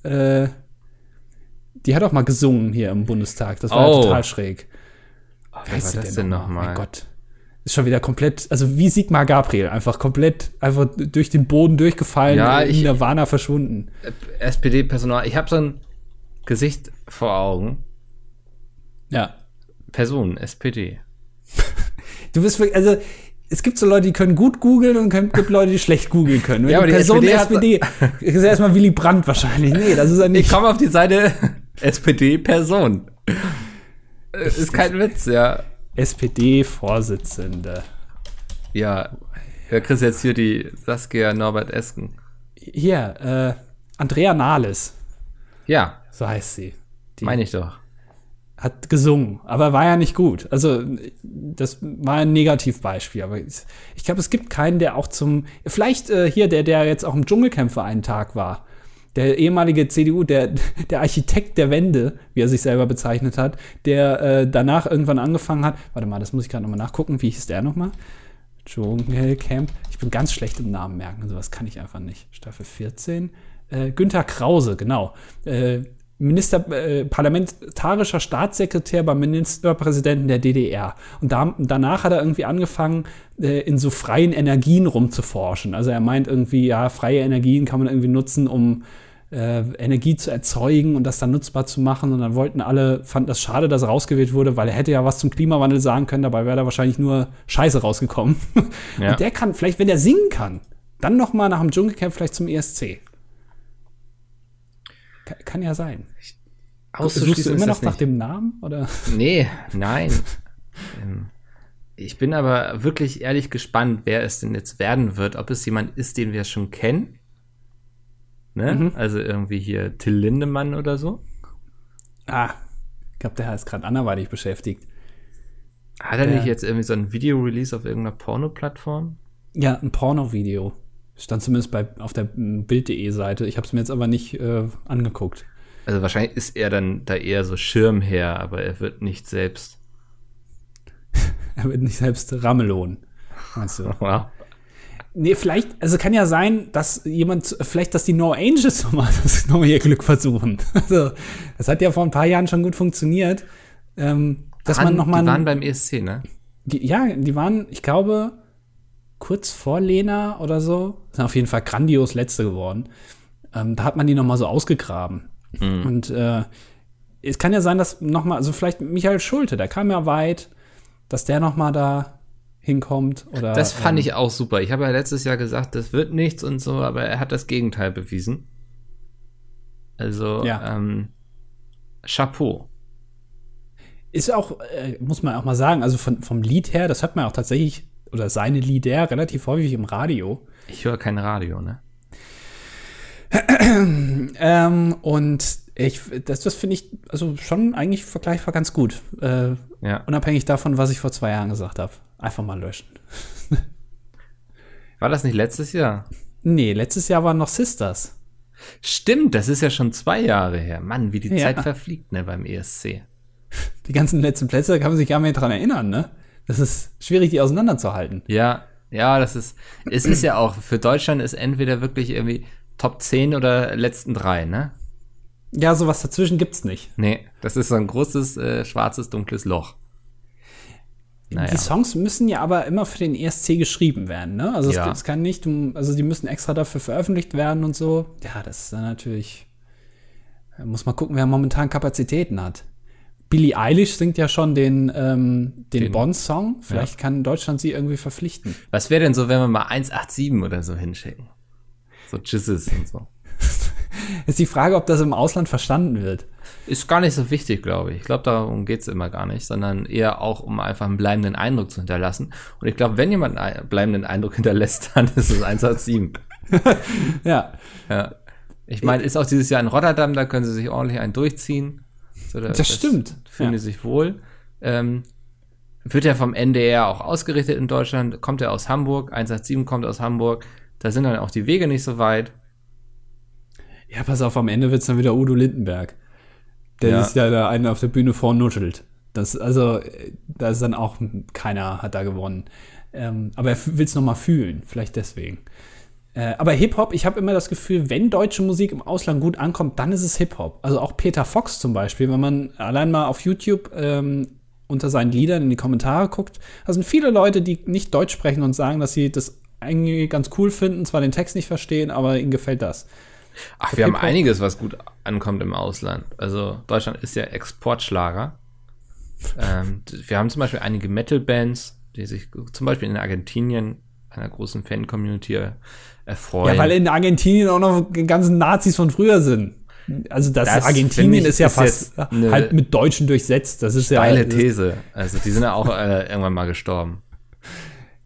B: Äh, die hat auch mal gesungen hier im Bundestag. Das war oh. ja total schräg.
A: Oh, wer war das denn nochmal? Noch mein
B: Gott ist schon wieder komplett, also wie Sigmar Gabriel, einfach komplett, einfach durch den Boden durchgefallen, ja, in ich, Nirvana verschwunden.
A: SPD-Personal, ich habe so ein Gesicht vor Augen.
B: Ja.
A: Person, SPD.
B: du bist wirklich, also es gibt so Leute, die können gut googeln und es gibt Leute, die schlecht googeln können.
A: ja, aber die Person
B: SPD, SPD ist erstmal Willy Brandt wahrscheinlich. Nee, das ist ja nicht.
A: Ich komme auf die Seite SPD-Person. ist kein Witz, ja.
B: SPD-Vorsitzende.
A: Ja, ja, Chris jetzt hier die Saskia Norbert Esken.
B: Hier, äh, Andrea Nahles.
A: Ja.
B: So heißt sie.
A: Meine ich doch.
B: Hat gesungen, aber war ja nicht gut. Also, das war ein Negativbeispiel. Aber ich, ich glaube, es gibt keinen, der auch zum. Vielleicht äh, hier, der, der jetzt auch im Dschungelcamp für einen Tag war der ehemalige CDU, der, der Architekt der Wende, wie er sich selber bezeichnet hat, der äh, danach irgendwann angefangen hat, warte mal, das muss ich gerade nochmal nachgucken, wie hieß der nochmal? Dschungelcamp. Ich bin ganz schlecht im Namen merken, sowas kann ich einfach nicht. Staffel 14. Äh, Günther Krause, genau. Äh, Minister, äh, parlamentarischer Staatssekretär beim Ministerpräsidenten der DDR. Und da, danach hat er irgendwie angefangen, äh, in so freien Energien rumzuforschen. Also er meint irgendwie, ja, freie Energien kann man irgendwie nutzen, um äh, Energie zu erzeugen und das dann nutzbar zu machen. Und dann wollten alle, fanden das schade, dass er rausgewählt wurde, weil er hätte ja was zum Klimawandel sagen können, dabei wäre da wahrscheinlich nur Scheiße rausgekommen. Ja. Und der kann, vielleicht, wenn der singen kann, dann noch mal nach dem Dschungelcamp vielleicht zum ESC. Kann, kann ja sein. Suchst du immer noch nach dem Namen? Oder?
A: Nee, nein. Ähm, ich bin aber wirklich ehrlich gespannt, wer es denn jetzt werden wird. Ob es jemand ist, den wir schon kennen Ne? Mhm. Also irgendwie hier Till Lindemann oder so.
B: Ah, ich glaube, der ist gerade anderweitig beschäftigt.
A: Hat er der, nicht jetzt irgendwie so ein Video-Release auf irgendeiner Porno-Plattform?
B: Ja, ein Porno-Video. Stand zumindest bei, auf der Bild.de Seite. Ich habe es mir jetzt aber nicht äh, angeguckt.
A: Also wahrscheinlich ist er dann da eher so Schirmherr, aber er wird nicht selbst.
B: er wird nicht selbst Ramelon. Meinst du? Wow. Nee, vielleicht, also kann ja sein, dass jemand, vielleicht, dass die No Angels nochmal das nochmal ihr Glück versuchen. Also, das hat ja vor ein paar Jahren schon gut funktioniert. Ähm, dass
A: An,
B: man nochmal.
A: Die waren beim ESC, ne?
B: Die, ja, die waren, ich glaube, kurz vor Lena oder so. Sind auf jeden Fall grandios Letzte geworden. Ähm, da hat man die nochmal so ausgegraben. Mhm. Und äh, es kann ja sein, dass nochmal, also vielleicht Michael Schulte, der kam ja weit, dass der nochmal da hinkommt. Oder,
A: das fand ähm, ich auch super. Ich habe ja letztes Jahr gesagt, das wird nichts und so, aber er hat das Gegenteil bewiesen. Also, ja. ähm, Chapeau.
B: Ist auch, äh, muss man auch mal sagen, also von, vom Lied her, das hört man auch tatsächlich, oder seine Lieder relativ häufig im Radio.
A: Ich höre kein Radio, ne?
B: ähm, und ich, das, das finde ich also schon eigentlich vergleichbar ganz gut. Äh, ja. Unabhängig davon, was ich vor zwei Jahren gesagt habe. Einfach mal löschen.
A: War das nicht letztes Jahr?
B: Nee, letztes Jahr waren noch Sisters.
A: Stimmt, das ist ja schon zwei Jahre her. Mann, wie die ja. Zeit verfliegt, ne, beim ESC.
B: Die ganzen letzten Plätze, da kann man sich gar nicht mehr dran erinnern, ne? Das ist schwierig, die auseinanderzuhalten.
A: Ja, ja, das ist, es ist ja auch, für Deutschland ist entweder wirklich irgendwie Top 10 oder letzten drei, ne?
B: Ja, sowas dazwischen gibt's nicht.
A: Nee, das ist so ein großes, äh, schwarzes, dunkles Loch.
B: Naja. Die Songs müssen ja aber immer für den ESC geschrieben werden, ne? Also ja. es, kann nicht, also die müssen extra dafür veröffentlicht werden und so. Ja, das ist dann natürlich, muss man gucken, wer momentan Kapazitäten hat. Billie Eilish singt ja schon den, ähm, den, den Bond-Song. Vielleicht ja. kann Deutschland sie irgendwie verpflichten.
A: Was wäre denn so, wenn wir mal 187 oder so hinschicken? So Jizzes und so.
B: ist die Frage, ob das im Ausland verstanden wird.
A: Ist gar nicht so wichtig, glaube ich. Ich glaube, darum geht es immer gar nicht, sondern eher auch, um einfach einen bleibenden Eindruck zu hinterlassen. Und ich glaube, wenn jemand einen bleibenden Eindruck hinterlässt, dann ist es 187.
B: ja.
A: ja. Ich meine, ist auch dieses Jahr in Rotterdam, da können sie sich ordentlich einen durchziehen.
B: So, das, das, stimmt.
A: Fühlen ja. die sich wohl. Ähm, wird ja vom NDR auch ausgerichtet in Deutschland, kommt er aus Hamburg, 187 kommt aus Hamburg. Da sind dann auch die Wege nicht so weit.
B: Ja, pass auf, am Ende wird es dann wieder Udo Lindenberg. Der ja. ist ja da einen auf der Bühne vornuschelt. Das, also, da ist dann auch keiner hat da gewonnen. Ähm, aber er will es nochmal fühlen, vielleicht deswegen. Äh, aber Hip-Hop, ich habe immer das Gefühl, wenn deutsche Musik im Ausland gut ankommt, dann ist es Hip-Hop. Also auch Peter Fox zum Beispiel, wenn man allein mal auf YouTube ähm, unter seinen Liedern in die Kommentare guckt, da sind viele Leute, die nicht Deutsch sprechen und sagen, dass sie das eigentlich ganz cool finden, zwar den Text nicht verstehen, aber ihnen gefällt das.
A: Ach, wir haben einiges, was gut ankommt im Ausland. Also Deutschland ist ja Exportschlager. ähm, wir haben zum Beispiel einige Metal-Bands, die sich zum Beispiel in Argentinien einer großen Fan-Community erfreuen.
B: Ja, weil in Argentinien auch noch die ganzen Nazis von früher sind. Also das, das Argentinien ist ja ist fast halt mit Deutschen durchsetzt. Das ist ja
A: steile These. Also die sind ja auch äh, irgendwann mal gestorben.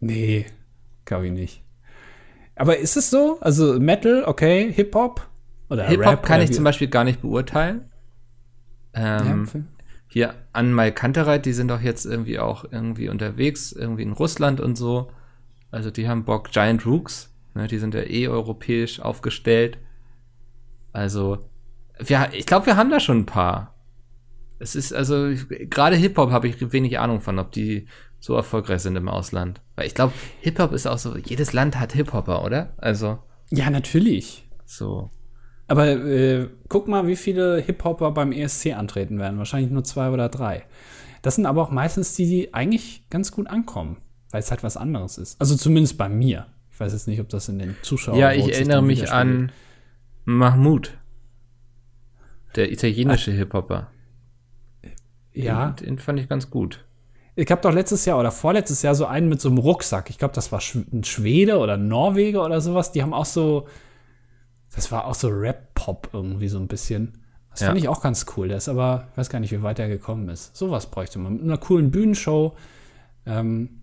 B: Nee, Glaube ich nicht. Aber ist es so? Also Metal, okay, Hip-Hop?
A: Oder Hip-Hop kann ich zum Beispiel gar nicht beurteilen. Ähm, ja, hier Anmal Kantereit, die sind doch jetzt irgendwie auch irgendwie unterwegs, irgendwie in Russland und so. Also die haben Bock. Giant Rooks, ne, die sind ja eh europäisch aufgestellt. Also, wir, ich glaube, wir haben da schon ein paar. Es ist also, gerade Hip-Hop habe ich wenig Ahnung von, ob die so erfolgreich sind im Ausland. Weil ich glaube, Hip-Hop ist auch so, jedes Land hat Hip-Hopper, oder? Also.
B: Ja, natürlich.
A: So.
B: Aber äh, guck mal, wie viele Hip-Hopper beim ESC antreten werden. Wahrscheinlich nur zwei oder drei. Das sind aber auch meistens die, die eigentlich ganz gut ankommen, weil es halt was anderes ist. Also zumindest bei mir. Ich weiß jetzt nicht, ob das in den Zuschauern
A: Ja, ich erinnere mich an Mahmoud, der italienische Hip-Hopper.
B: Ja.
A: Den, den fand ich ganz gut.
B: Ich habe doch letztes Jahr oder vorletztes Jahr so einen mit so einem Rucksack. Ich glaube, das war ein Schwede oder Norweger oder sowas. Die haben auch so, das war auch so Rap-Pop irgendwie so ein bisschen. Das ja. fand ich auch ganz cool. Der ist aber, ich weiß gar nicht, wie weit er gekommen ist. Sowas bräuchte man. Mit einer coolen Bühnenshow. Ähm,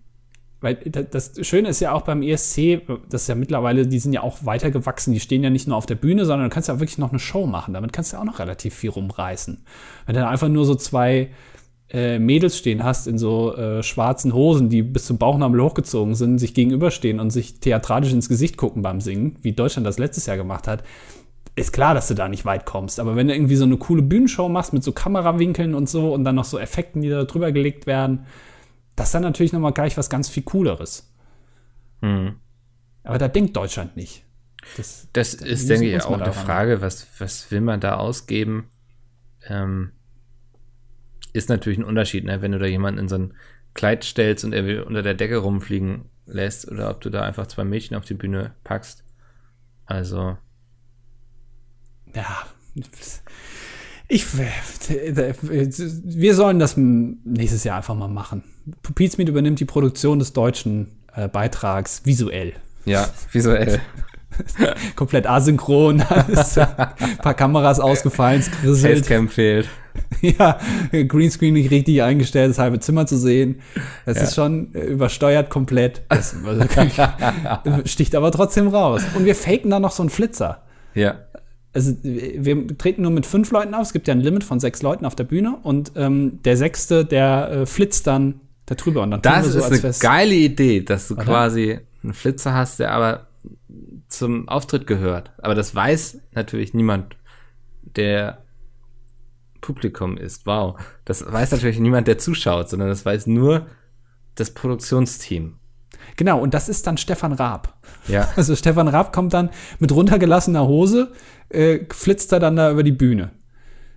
B: weil das Schöne ist ja auch beim ESC, das ist ja mittlerweile, die sind ja auch weitergewachsen. Die stehen ja nicht nur auf der Bühne, sondern du kannst ja auch wirklich noch eine Show machen. Damit kannst du ja auch noch relativ viel rumreißen. Wenn du dann einfach nur so zwei äh, Mädels stehen hast in so äh, schwarzen Hosen, die bis zum Bauchnabel hochgezogen sind, sich gegenüberstehen und sich theatralisch ins Gesicht gucken beim Singen, wie Deutschland das letztes Jahr gemacht hat, ist klar, dass du da nicht weit kommst. Aber wenn du irgendwie so eine coole Bühnenshow machst mit so Kamerawinkeln und so und dann noch so Effekten, die da drüber gelegt werden, das ist dann natürlich nochmal gleich was ganz viel Cooleres. Mhm. Aber da denkt Deutschland nicht.
A: Das, das ist, denke ich, auch eine Frage, was, was will man da ausgeben? Ähm, ist natürlich ein Unterschied, ne? wenn du da jemanden in so ein Kleid stellst und er will unter der Decke rumfliegen lässt oder ob du da einfach zwei Mädchen auf die Bühne packst. Also.
B: Ja. Ich, wir sollen das nächstes Jahr einfach mal machen. Pizmeet übernimmt die Produktion des deutschen äh, Beitrags visuell.
A: Ja, visuell.
B: Komplett asynchron, ein paar Kameras ausgefallen, es
A: krisselt. Facecam fehlt.
B: Ja, Greenscreen nicht richtig eingestellt, das halbe Zimmer zu sehen. Das ja. ist schon äh, übersteuert komplett. Das sticht aber trotzdem raus. Und wir faken da noch so einen Flitzer.
A: Ja.
B: Also wir treten nur mit fünf Leuten auf. Es gibt ja ein Limit von sechs Leuten auf der Bühne und ähm, der sechste, der äh, flitzt dann da drüber und dann
A: Das so, ist eine geile Idee, dass du Oder? quasi einen Flitzer hast, der aber zum Auftritt gehört. Aber das weiß natürlich niemand, der Publikum ist. Wow. Das weiß natürlich niemand, der zuschaut, sondern das weiß nur das Produktionsteam.
B: Genau, und das ist dann Stefan Raab.
A: Ja.
B: Also Stefan Raab kommt dann mit runtergelassener Hose, äh, flitzt er dann da über die Bühne.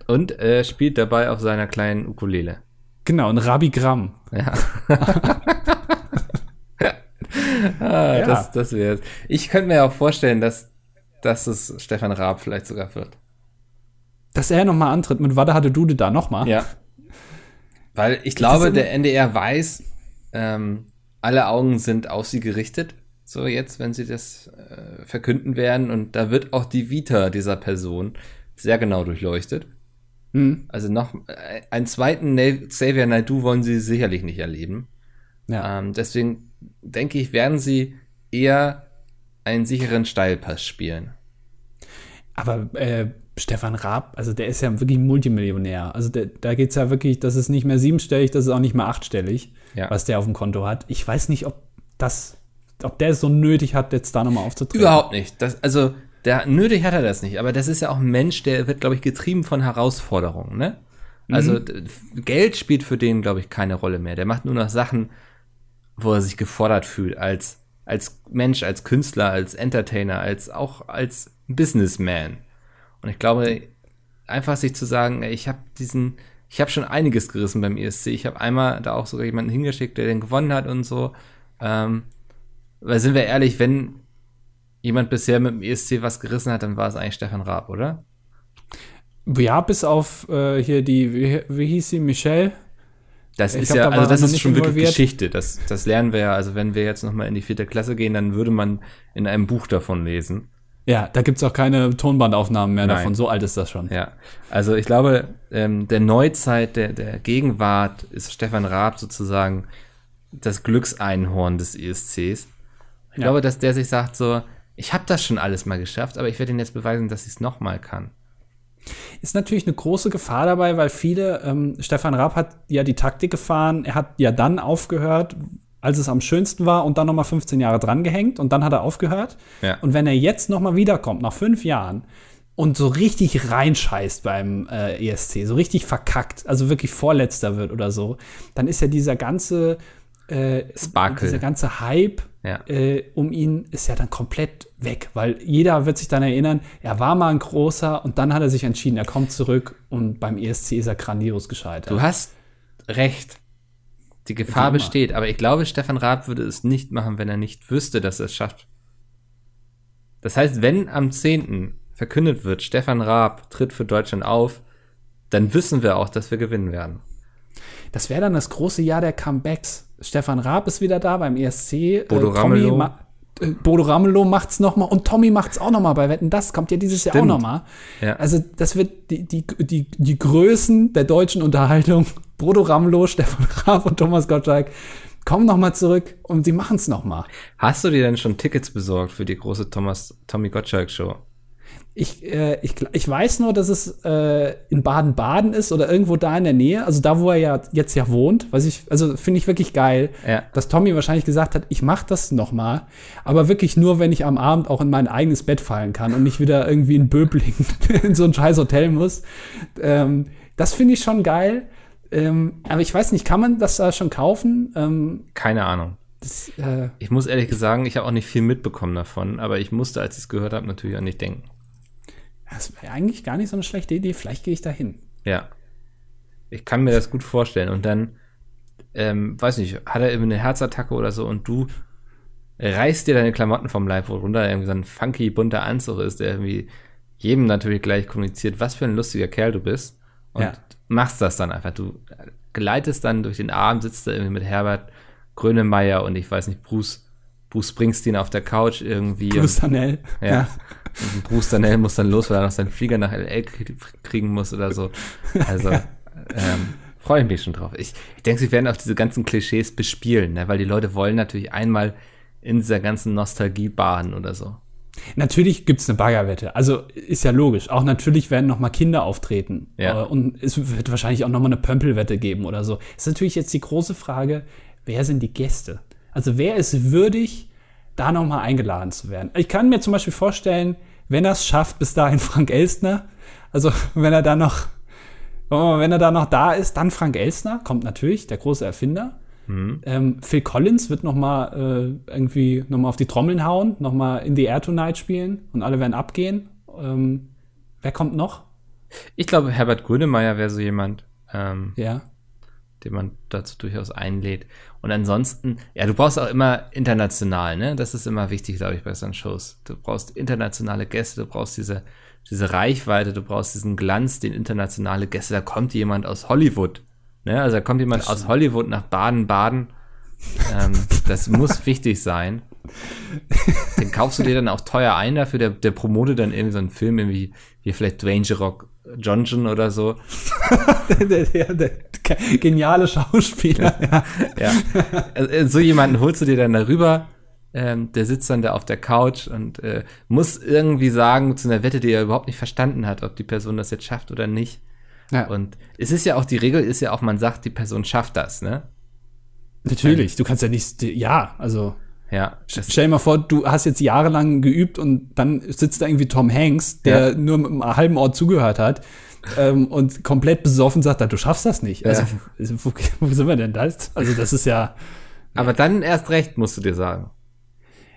A: Und äh, spielt dabei auf seiner kleinen Ukulele.
B: Genau, ein Rabigramm.
A: Ja. ah, ja. Das, das wäre Ich könnte mir auch vorstellen, dass, dass es Stefan Raab vielleicht sogar wird.
B: Dass er nochmal antritt mit Wada hatte Dude da nochmal.
A: Ja. Weil ich glaube, der NDR weiß, ähm, alle Augen sind auf sie gerichtet. So jetzt, wenn sie das äh, verkünden werden. Und da wird auch die Vita dieser Person sehr genau durchleuchtet. Mhm. Also noch äh, einen zweiten Xavier Naidoo wollen sie sicherlich nicht erleben. Ja. Ähm, deswegen denke ich, werden sie eher einen sicheren Steilpass spielen.
B: Aber äh, Stefan Raab, also der ist ja wirklich Multimillionär. Also der, da geht es ja wirklich, das ist nicht mehr siebenstellig, das ist auch nicht mehr achtstellig, ja. was der auf dem Konto hat. Ich weiß nicht, ob das, ob der es so nötig hat, jetzt da nochmal aufzutreten.
A: Überhaupt nicht. Das, also der, nötig hat er das nicht, aber das ist ja auch ein Mensch, der wird, glaube ich, getrieben von Herausforderungen, ne? Also mhm. Geld spielt für den, glaube ich, keine Rolle mehr. Der macht nur noch Sachen, wo er sich gefordert fühlt, als, als Mensch, als Künstler, als Entertainer, als auch als Businessman. Und ich glaube, einfach sich zu sagen, ich habe diesen, ich habe schon einiges gerissen beim ESC. Ich habe einmal da auch sogar jemanden hingeschickt, der den gewonnen hat und so. Ähm, weil sind wir ehrlich, wenn jemand bisher mit dem ESC was gerissen hat, dann war es eigentlich Stefan Raab, oder?
B: Ja, bis auf äh, hier die, wie, wie hieß sie, Michelle?
A: Das ich ist ja, da also das ist schon involviert. wirklich Geschichte. Das, das lernen wir ja. Also wenn wir jetzt noch mal in die vierte Klasse gehen, dann würde man in einem Buch davon lesen.
B: Ja, da gibt es auch keine Tonbandaufnahmen mehr Nein. davon. So alt ist das schon.
A: Ja, also ich glaube, ähm, der Neuzeit, der, der Gegenwart ist Stefan Raab sozusagen das Glückseinhorn des ESCs. Ich ja. glaube, dass der sich sagt so, ich habe das schon alles mal geschafft, aber ich werde Ihnen jetzt beweisen, dass ich es noch mal kann.
B: Ist natürlich eine große Gefahr dabei, weil viele, ähm, Stefan Raab hat ja die Taktik gefahren, er hat ja dann aufgehört, als es am schönsten war und dann noch mal 15 Jahre dran gehängt und dann hat er aufgehört. Ja. Und wenn er jetzt noch mal wiederkommt, nach fünf Jahren, und so richtig reinscheißt beim äh, ESC, so richtig verkackt, also wirklich Vorletzter wird oder so, dann ist ja dieser ganze äh,
A: Sparkle.
B: dieser ganze Hype ja. äh, um ihn ist ja dann komplett weg, weil jeder wird sich dann erinnern, er war mal ein großer und dann hat er sich entschieden, er kommt zurück und beim ESC ist er grandios gescheitert.
A: Du hast recht. Die Gefahr besteht, aber ich glaube, Stefan Raab würde es nicht machen, wenn er nicht wüsste, dass er es schafft. Das heißt, wenn am 10. verkündet wird, Stefan Raab tritt für Deutschland auf, dann wissen wir auch, dass wir gewinnen werden.
B: Das wäre dann das große Jahr der Comebacks. Stefan Raab ist wieder da beim ESC.
A: Äh, Bodo äh, Ramelow. Ma
B: Bodo Ramelow macht's noch mal und Tommy macht's auch noch mal bei Wetten. Das kommt ja dieses Stimmt. Jahr auch noch mal. Ja. Also das wird die, die, die, die Größen der deutschen Unterhaltung. Bodo Ramelow, Stefan Raab und Thomas Gottschalk kommen noch mal zurück und sie machen's noch mal.
A: Hast du dir denn schon Tickets besorgt für die große Thomas Tommy Gottschalk Show?
B: Ich, äh, ich, ich weiß nur, dass es äh, in Baden-Baden ist oder irgendwo da in der Nähe, also da, wo er ja jetzt ja wohnt, was ich, also finde ich wirklich geil, ja. dass Tommy wahrscheinlich gesagt hat, ich mache das noch mal, aber wirklich nur, wenn ich am Abend auch in mein eigenes Bett fallen kann und nicht wieder irgendwie in Böbling in so ein scheiß Hotel muss. Ähm, das finde ich schon geil. Ähm, aber ich weiß nicht, kann man das da schon kaufen? Ähm,
A: Keine Ahnung. Das, äh, ich muss ehrlich sagen, ich habe auch nicht viel mitbekommen davon, aber ich musste, als ich es gehört habe, natürlich an nicht denken.
B: Das wäre eigentlich gar nicht so eine schlechte Idee. Vielleicht gehe ich da hin.
A: Ja. Ich kann mir das gut vorstellen. Und dann, ähm, weiß nicht, hat er irgendwie eine Herzattacke oder so und du reißt dir deine Klamotten vom Leib, worunter irgendwie so ein funky, bunter Anzug ist, der irgendwie jedem natürlich gleich kommuniziert, was für ein lustiger Kerl du bist. Und ja. machst das dann einfach. Du gleitest dann durch den Abend, sitzt da irgendwie mit Herbert Grönemeyer und ich weiß nicht, Bruce, Bruce Springsteen auf der Couch irgendwie.
B: Bruce Danell.
A: Ja. ja. Bruce Danell muss dann los, weil er noch seinen Flieger nach L.A. kriegen muss oder so. Also, ähm, freue ich mich schon drauf. Ich, ich denke, sie werden auch diese ganzen Klischees bespielen, ne? weil die Leute wollen natürlich einmal in dieser ganzen Nostalgie baden oder so.
B: Natürlich gibt es eine Baggerwette. Also ist ja logisch. Auch natürlich werden noch mal Kinder auftreten. Ja. Äh, und es wird wahrscheinlich auch noch mal eine Pömpelwette geben oder so. Ist natürlich jetzt die große Frage, wer sind die Gäste? Also wer ist würdig, da noch mal eingeladen zu werden? Ich kann mir zum Beispiel vorstellen, wenn er es schafft, bis dahin Frank Elstner. Also wenn er da noch, wenn er da noch da ist, dann Frank Elstner kommt natürlich, der große Erfinder. Mhm. Ähm, Phil Collins wird noch mal äh, irgendwie noch mal auf die Trommeln hauen, noch mal in the Air Tonight spielen und alle werden abgehen. Ähm, wer kommt noch?
A: Ich glaube, Herbert Grönemeyer wäre so jemand.
B: Ähm, ja.
A: Den man dazu durchaus einlädt. Und ansonsten, ja, du brauchst auch immer international, ne? Das ist immer wichtig, glaube ich, bei solchen Shows. Du brauchst internationale Gäste, du brauchst diese, diese Reichweite, du brauchst diesen Glanz, den internationale Gäste. Da kommt jemand aus Hollywood. Ne? Also da kommt jemand aus Hollywood nach Baden-Baden. ähm, das muss wichtig sein. Den kaufst du dir dann auch teuer ein dafür. Der, der promotet dann irgendwie so einen Film, irgendwie, wie vielleicht Dwayne Rock Johnson oder so.
B: der, der, der, geniale Schauspieler.
A: ja. ja. Also, so jemanden holst du dir dann darüber. Ähm, der sitzt dann da auf der Couch und äh, muss irgendwie sagen zu einer Wette, die er überhaupt nicht verstanden hat, ob die Person das jetzt schafft oder nicht. Ja. Und es ist ja auch, die Regel ist ja auch, man sagt, die Person schafft das, ne?
B: Natürlich, du kannst ja nicht, ja, also.
A: Ja.
B: Stell dir mal vor, du hast jetzt jahrelang geübt und dann sitzt da irgendwie Tom Hanks, der ja. nur mit einem halben Ort zugehört hat ähm, und komplett besoffen sagt, du schaffst das nicht. Also, ja. wo, wo, sind wir denn da? Also, das ist ja.
A: Aber dann erst recht, musst du dir sagen.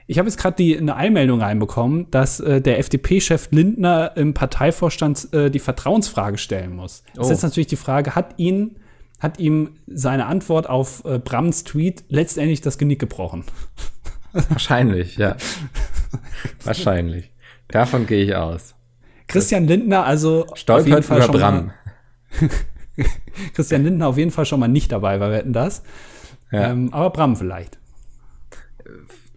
B: Ich habe jetzt gerade eine Eilmeldung reinbekommen, dass äh, der FDP-Chef Lindner im Parteivorstand äh, die Vertrauensfrage stellen muss. Oh. Das ist jetzt natürlich die Frage, hat ihn hat ihm seine Antwort auf äh, Brams Tweet letztendlich das Genick gebrochen?
A: Wahrscheinlich, ja. Wahrscheinlich. Davon gehe ich aus.
B: Christian Lindner also
A: stolpert über Bram.
B: Christian Lindner auf jeden Fall schon mal nicht dabei bei Wetten das. Ja. Ähm, aber Bram vielleicht.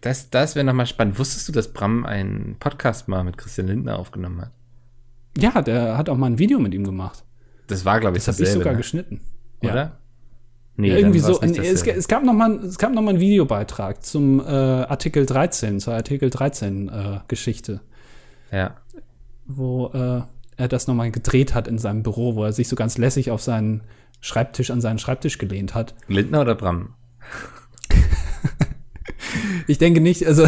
A: Das, das wäre nochmal spannend. Wusstest du, dass Bram einen Podcast mal mit Christian Lindner aufgenommen hat?
B: Ja, der hat auch mal ein Video mit ihm gemacht.
A: Das war, glaube ich,
B: das habe ich sogar ne? geschnitten.
A: Oder? Ja.
B: Nee, ja, irgendwie so. Es, es, gab noch mal, es gab noch mal einen Videobeitrag zum äh, Artikel 13, zur Artikel 13 äh, Geschichte.
A: Ja.
B: Wo äh, er das noch mal gedreht hat in seinem Büro, wo er sich so ganz lässig auf seinen Schreibtisch, an seinen Schreibtisch gelehnt hat.
A: Lindner oder Bram?
B: ich denke nicht, also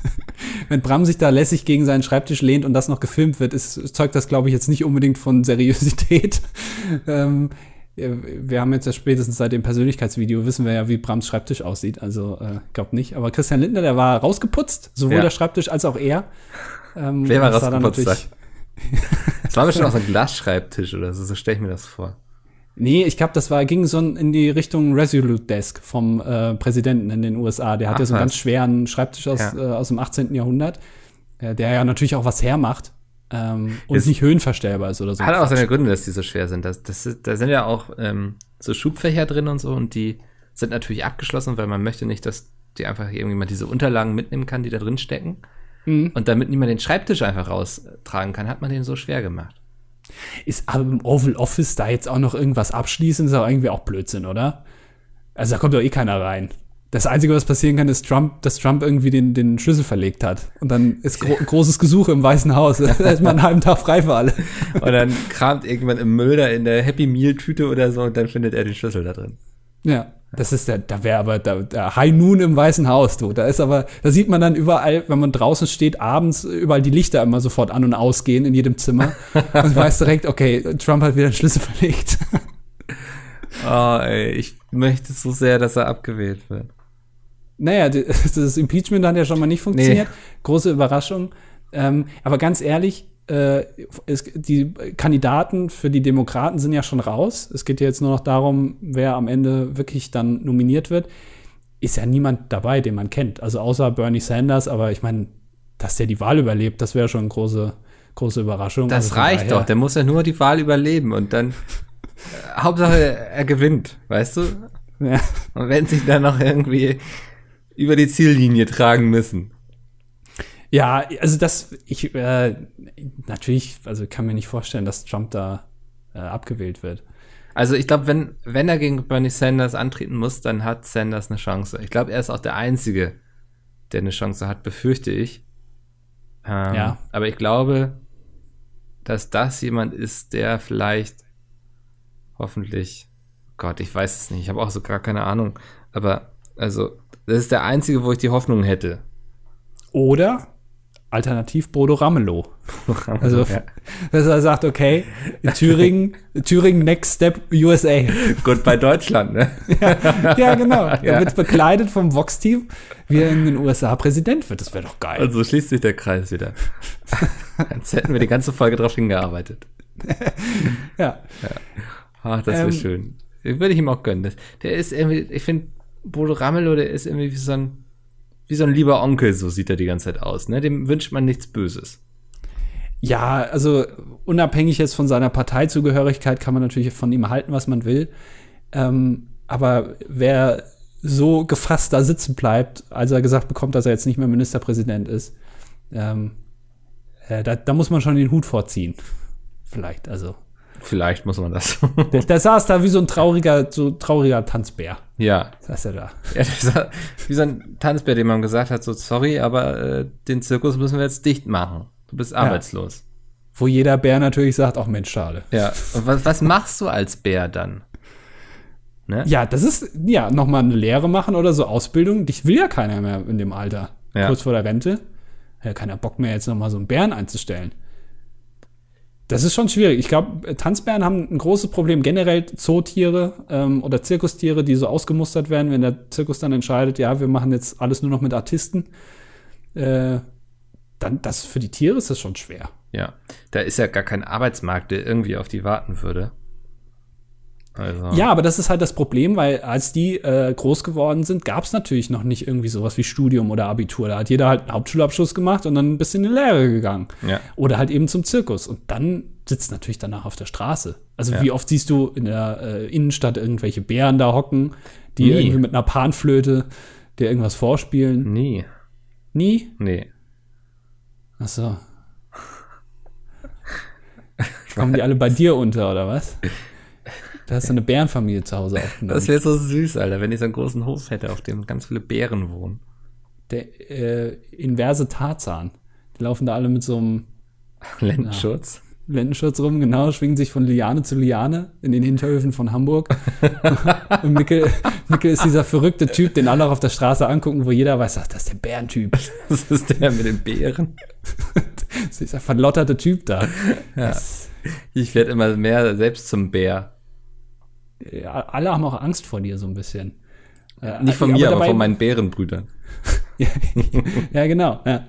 B: wenn Bram sich da lässig gegen seinen Schreibtisch lehnt und das noch gefilmt wird, ist, zeugt das, glaube ich, jetzt nicht unbedingt von Seriosität. ähm, wir haben jetzt ja spätestens seit dem Persönlichkeitsvideo wissen wir ja, wie Brams Schreibtisch aussieht. Also äh, glaube nicht. Aber Christian Lindner, der war rausgeputzt, sowohl ja. der Schreibtisch als auch er.
A: Ähm, Wer war rausgeputzt? Das war bestimmt auch so ein Glasschreibtisch oder so, so stelle ich mir das vor.
B: Nee, ich glaube, das war, ging so in die Richtung Resolute Desk vom äh, Präsidenten in den USA. Der hat Ach, ja so einen ganz schweren Schreibtisch aus, ja. äh, aus dem 18. Jahrhundert, äh, der ja natürlich auch was hermacht. Ähm, und es nicht höhenverstellbar ist oder so.
A: Hat auch seine Gründe, dass die so schwer sind. Das, das, da sind ja auch ähm, so Schubfächer drin und so und die sind natürlich abgeschlossen, weil man möchte nicht, dass die einfach irgendwie mal diese Unterlagen mitnehmen kann, die da drin stecken. Mhm. Und damit niemand den Schreibtisch einfach raustragen kann, hat man den so schwer gemacht.
B: Ist aber im Oval Office da jetzt auch noch irgendwas abschließen, ist aber irgendwie auch Blödsinn, oder? Also da kommt doch eh keiner rein. Das Einzige, was passieren kann, ist Trump, dass Trump irgendwie den, den Schlüssel verlegt hat. Und dann ist gro großes Gesuch im Weißen Haus. da ist man einen halben Tag frei für alle.
A: Und dann kramt irgendjemand im Müll da in der Happy Meal Tüte oder so und dann findet er den Schlüssel da drin.
B: Ja, das ist der, da wäre aber der, der High Noon im Weißen Haus, du. Da ist aber, da sieht man dann überall, wenn man draußen steht, abends überall die Lichter immer sofort an und ausgehen in jedem Zimmer. und weiß direkt, okay, Trump hat wieder den Schlüssel verlegt.
A: oh, ey, ich möchte so sehr, dass er abgewählt wird.
B: Naja, das Impeachment hat ja schon mal nicht funktioniert. Nee. Große Überraschung. Ähm, aber ganz ehrlich, äh, es, die Kandidaten für die Demokraten sind ja schon raus. Es geht ja jetzt nur noch darum, wer am Ende wirklich dann nominiert wird. Ist ja niemand dabei, den man kennt. Also außer Bernie Sanders, aber ich meine, dass der die Wahl überlebt, das wäre schon eine große, große Überraschung.
A: Das also reicht doch, der muss ja nur die Wahl überleben und dann äh, Hauptsache er gewinnt, weißt du? Ja. Und wenn sich dann noch irgendwie über die Ziellinie tragen müssen.
B: Ja, also das, ich, äh, natürlich, also kann mir nicht vorstellen, dass Trump da äh, abgewählt wird.
A: Also ich glaube, wenn, wenn er gegen Bernie Sanders antreten muss, dann hat Sanders eine Chance. Ich glaube, er ist auch der Einzige, der eine Chance hat, befürchte ich. Ähm, ja. Aber ich glaube, dass das jemand ist, der vielleicht hoffentlich, Gott, ich weiß es nicht, ich habe auch so gar keine Ahnung, aber also das ist der einzige, wo ich die Hoffnung hätte.
B: Oder alternativ Bodo Ramelow. also, ja. dass er sagt, okay, Thüringen, Thüringen Next Step USA.
A: Gut bei Deutschland, ne?
B: ja, ja, genau. Ja. Er wird bekleidet vom Vox-Team, wie er in den USA Präsident wird. Das wäre doch geil.
A: Also schließt sich der Kreis wieder. Jetzt hätten wir die ganze Folge drauf hingearbeitet.
B: ja. ja.
A: Ach, das wäre ähm, schön. Würde ich ihm auch gönnen. Der ist irgendwie, ich finde, Bodo Ramelow, der ist irgendwie wie so ein wie so ein lieber Onkel, so sieht er die ganze Zeit aus. Ne? Dem wünscht man nichts Böses.
B: Ja, also unabhängig jetzt von seiner Parteizugehörigkeit kann man natürlich von ihm halten, was man will. Ähm, aber wer so gefasst da sitzen bleibt, als er gesagt bekommt, dass er jetzt nicht mehr Ministerpräsident ist, ähm, äh, da, da muss man schon den Hut vorziehen. Vielleicht, also.
A: Vielleicht muss man das.
B: der, der, saß da wie so ein trauriger, so trauriger Tanzbär.
A: Ja.
B: Saß er da.
A: Ja, wie so ein Tanzbär, dem man gesagt hat, so sorry, aber äh, den Zirkus müssen wir jetzt dicht machen. Du bist arbeitslos. Ja.
B: Wo jeder Bär natürlich sagt, auch Mensch, schade.
A: Ja. Und was, was machst du als Bär dann?
B: Ne? Ja, das ist, ja, nochmal eine Lehre machen oder so Ausbildung. Dich will ja keiner mehr in dem Alter. Ja. Kurz vor der Rente. Ja, keiner Bock mehr, jetzt nochmal so einen Bären einzustellen. Das ist schon schwierig. Ich glaube, Tanzbären haben ein großes Problem. Generell Zootiere ähm, oder Zirkustiere, die so ausgemustert werden, wenn der Zirkus dann entscheidet, ja, wir machen jetzt alles nur noch mit Artisten. Äh, dann, das für die Tiere ist das schon schwer.
A: Ja, da ist ja gar kein Arbeitsmarkt, der irgendwie auf die warten würde.
B: Also. Ja, aber das ist halt das Problem, weil als die äh, groß geworden sind, gab es natürlich noch nicht irgendwie sowas wie Studium oder Abitur. Da hat jeder halt einen Hauptschulabschluss gemacht und dann ein bisschen in die Lehre gegangen.
A: Ja.
B: Oder halt eben zum Zirkus. Und dann sitzt natürlich danach auf der Straße. Also ja. wie oft siehst du in der äh, Innenstadt irgendwelche Bären da hocken, die Nie. irgendwie mit einer Panflöte dir irgendwas vorspielen?
A: Nie.
B: Nie?
A: Nee.
B: Ach so. Kommen die alle bei dir unter, oder was? Da hast du eine Bärenfamilie zu Hause aufgenommen.
A: Das wäre so süß, Alter, wenn ich so einen großen Hof hätte, auf dem ganz viele Bären wohnen.
B: Der äh, inverse Tarzan. Die laufen da alle mit so einem
A: Lendenschutz.
B: Ja, Lendenschutz rum, genau, schwingen sich von Liane zu Liane in den Hinterhöfen von Hamburg. und Mickel, Mickel ist dieser verrückte Typ, den alle auch auf der Straße angucken, wo jeder weiß, ach, das ist der Bärentyp.
A: Das ist der mit den Bären.
B: das ist dieser verlotterte Typ da.
A: Ja. Ich werde immer mehr selbst zum Bär
B: alle haben auch Angst vor dir so ein bisschen.
A: Äh, Nicht von mir, aber, aber von meinen Bärenbrüdern.
B: ja, genau. Ja.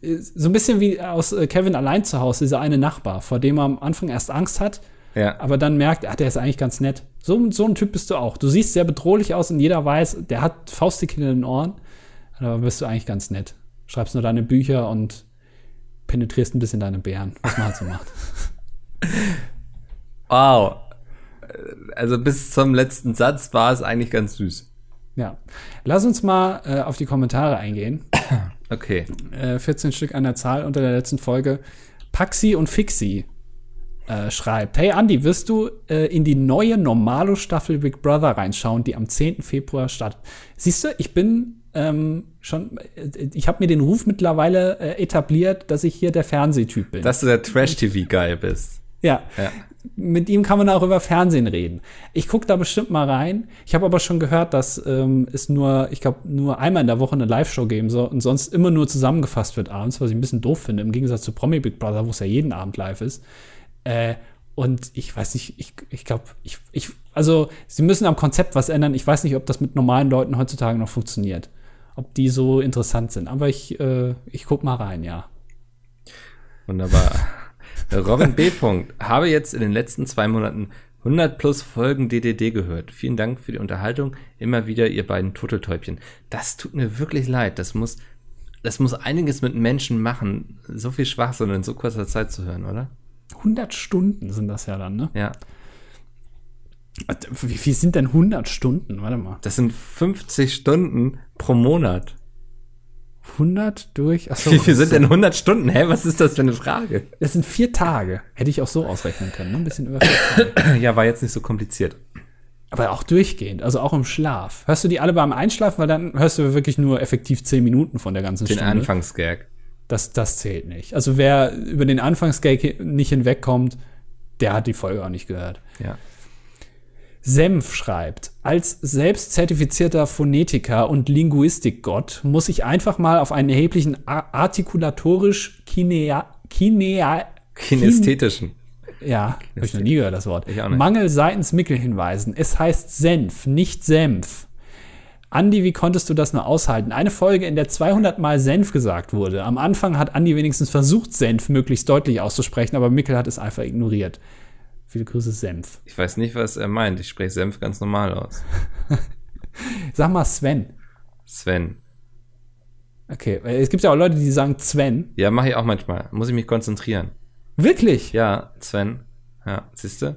B: So ein bisschen wie aus äh, Kevin allein zu Hause, dieser eine Nachbar, vor dem er am Anfang erst Angst hat,
A: ja.
B: aber dann merkt, ach, der ist eigentlich ganz nett. So, so ein Typ bist du auch. Du siehst sehr bedrohlich aus und jeder weiß, der hat Faustdick in den Ohren, aber bist du eigentlich ganz nett. Schreibst nur deine Bücher und penetrierst ein bisschen deine Bären, was man halt so macht.
A: Wow, also bis zum letzten Satz war es eigentlich ganz süß.
B: Ja. Lass uns mal äh, auf die Kommentare eingehen.
A: Okay.
B: Äh, 14 Stück an der Zahl unter der letzten Folge. Paxi und Fixi äh, schreibt: Hey Andy, wirst du äh, in die neue normale Staffel Big Brother reinschauen, die am 10. Februar startet? Siehst du, ich bin ähm, schon, äh, ich habe mir den Ruf mittlerweile äh, etabliert, dass ich hier der Fernsehtyp bin.
A: Dass du der Trash-TV-Guy bist.
B: Ja. ja. Mit ihm kann man auch über Fernsehen reden. Ich gucke da bestimmt mal rein. Ich habe aber schon gehört, dass ähm, es nur, ich glaube, nur einmal in der Woche eine Live-Show geben soll und sonst immer nur zusammengefasst wird abends, was ich ein bisschen doof finde, im Gegensatz zu Promi Big Brother, wo es ja jeden Abend live ist. Äh, und ich weiß nicht, ich, ich glaube, ich, ich, also sie müssen am Konzept was ändern. Ich weiß nicht, ob das mit normalen Leuten heutzutage noch funktioniert. Ob die so interessant sind. Aber ich, äh, ich guck mal rein, ja.
A: Wunderbar. Robin B. habe jetzt in den letzten zwei Monaten 100 plus Folgen DDD gehört. Vielen Dank für die Unterhaltung. Immer wieder, ihr beiden Turteltäubchen. Das tut mir wirklich leid. Das muss, das muss einiges mit Menschen machen, so viel Schwachsinn in so kurzer Zeit zu hören, oder?
B: 100 Stunden sind das ja dann, ne?
A: Ja.
B: Wie viel sind denn 100 Stunden? Warte mal.
A: Das sind 50 Stunden pro Monat.
B: 100 durch.
A: Achso, Wie viel sind denn 100 Stunden? Hä, was ist das für eine Frage?
B: Das sind vier Tage. Hätte ich auch so ausrechnen können. Ne? Ein bisschen über.
A: Ja, war jetzt nicht so kompliziert.
B: Aber auch durchgehend, also auch im Schlaf. Hörst du die alle beim Einschlafen, weil dann hörst du wirklich nur effektiv 10 Minuten von der ganzen
A: den
B: Stunde.
A: Den Anfangsgag.
B: Das, das zählt nicht. Also wer über den Anfangsgag nicht hinwegkommt, der hat die Folge auch nicht gehört.
A: Ja.
B: Senf schreibt, als selbstzertifizierter Phonetiker und Linguistikgott muss ich einfach mal auf einen erheblichen artikulatorisch kinea, kinea,
A: kinästhetischen.
B: Ja, habe ich noch nie gehört, das Wort. Mangel seitens Mickel hinweisen. Es heißt Senf, nicht Senf. Andi, wie konntest du das nur aushalten? Eine Folge, in der 200 Mal Senf gesagt wurde. Am Anfang hat Andi wenigstens versucht, Senf möglichst deutlich auszusprechen, aber Mickel hat es einfach ignoriert. Viele Grüße, Senf.
A: Ich weiß nicht, was er meint. Ich spreche Senf ganz normal aus.
B: Sag mal Sven.
A: Sven.
B: Okay, es gibt ja auch Leute, die sagen Sven.
A: Ja, mache ich auch manchmal. Muss ich mich konzentrieren.
B: Wirklich?
A: Ja, Sven. Ja, siehst du?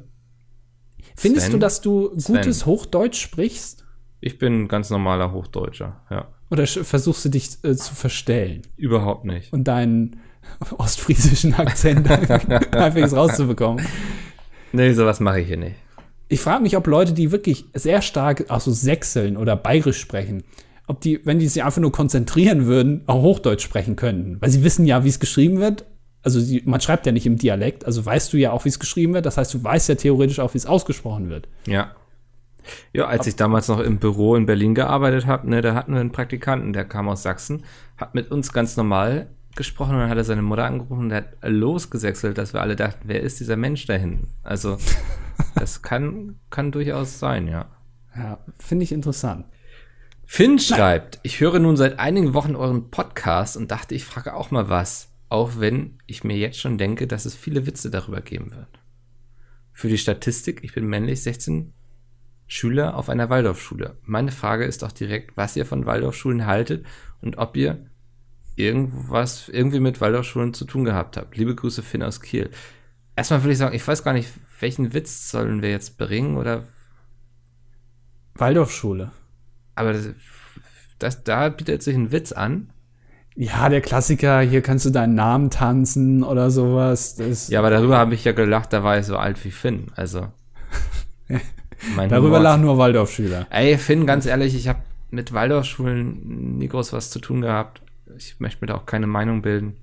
B: Findest Sven? du, dass du gutes Sven. Hochdeutsch sprichst?
A: Ich bin ganz normaler Hochdeutscher, ja.
B: Oder versuchst du dich äh, zu verstellen?
A: Überhaupt nicht.
B: Und deinen ostfriesischen Akzent einfach rauszubekommen.
A: Nee, sowas mache ich hier nicht.
B: Ich frage mich, ob Leute, die wirklich sehr stark auch so sächseln oder bayerisch sprechen, ob die, wenn die sich einfach nur konzentrieren würden, auch Hochdeutsch sprechen könnten. Weil sie wissen ja, wie es geschrieben wird. Also sie, man schreibt ja nicht im Dialekt, also weißt du ja auch, wie es geschrieben wird. Das heißt, du weißt ja theoretisch auch, wie es ausgesprochen wird.
A: Ja. Ja, als ich damals noch im Büro in Berlin gearbeitet habe, ne, da hatten wir einen Praktikanten, der kam aus Sachsen, hat mit uns ganz normal gesprochen und dann hat er seine Mutter angerufen und hat losgesächselt, dass wir alle dachten, wer ist dieser Mensch da hinten? Also, das kann, kann durchaus sein, ja.
B: Ja, finde ich interessant.
A: Finn schreibt, ich höre nun seit einigen Wochen euren Podcast und dachte, ich frage auch mal was, auch wenn ich mir jetzt schon denke, dass es viele Witze darüber geben wird. Für die Statistik, ich bin männlich 16 Schüler auf einer Waldorfschule. Meine Frage ist auch direkt, was ihr von Waldorfschulen haltet und ob ihr irgendwas irgendwie mit Waldorfschulen zu tun gehabt habt. Liebe Grüße, Finn aus Kiel. Erstmal würde ich sagen, ich weiß gar nicht, welchen Witz sollen wir jetzt bringen oder.
B: Waldorfschule.
A: Aber das, das, da bietet sich ein Witz an.
B: Ja, der Klassiker, hier kannst du deinen Namen tanzen oder sowas. Das
A: ja, aber darüber habe ich ja gelacht, da war ich so alt wie Finn. Also.
B: darüber Humor. lachen nur Waldorfschüler.
A: Ey, Finn, ganz ehrlich, ich habe mit Waldorfschulen nie groß was zu tun gehabt ich möchte mir da auch keine Meinung bilden.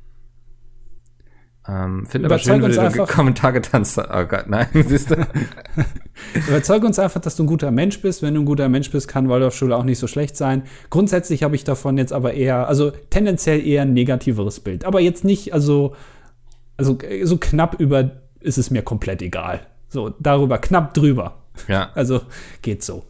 A: Ähm, Finde aber schön, wenn du einfach, Kommentar getanzt hast. Oh Gott, nein, siehst du.
B: Überzeug uns einfach, dass du ein guter Mensch bist. Wenn du ein guter Mensch bist, kann Waldorfschule auch nicht so schlecht sein. Grundsätzlich habe ich davon jetzt aber eher, also tendenziell eher ein negativeres Bild. Aber jetzt nicht, also, also so knapp über ist es mir komplett egal. So, darüber, knapp drüber.
A: Ja.
B: Also geht so.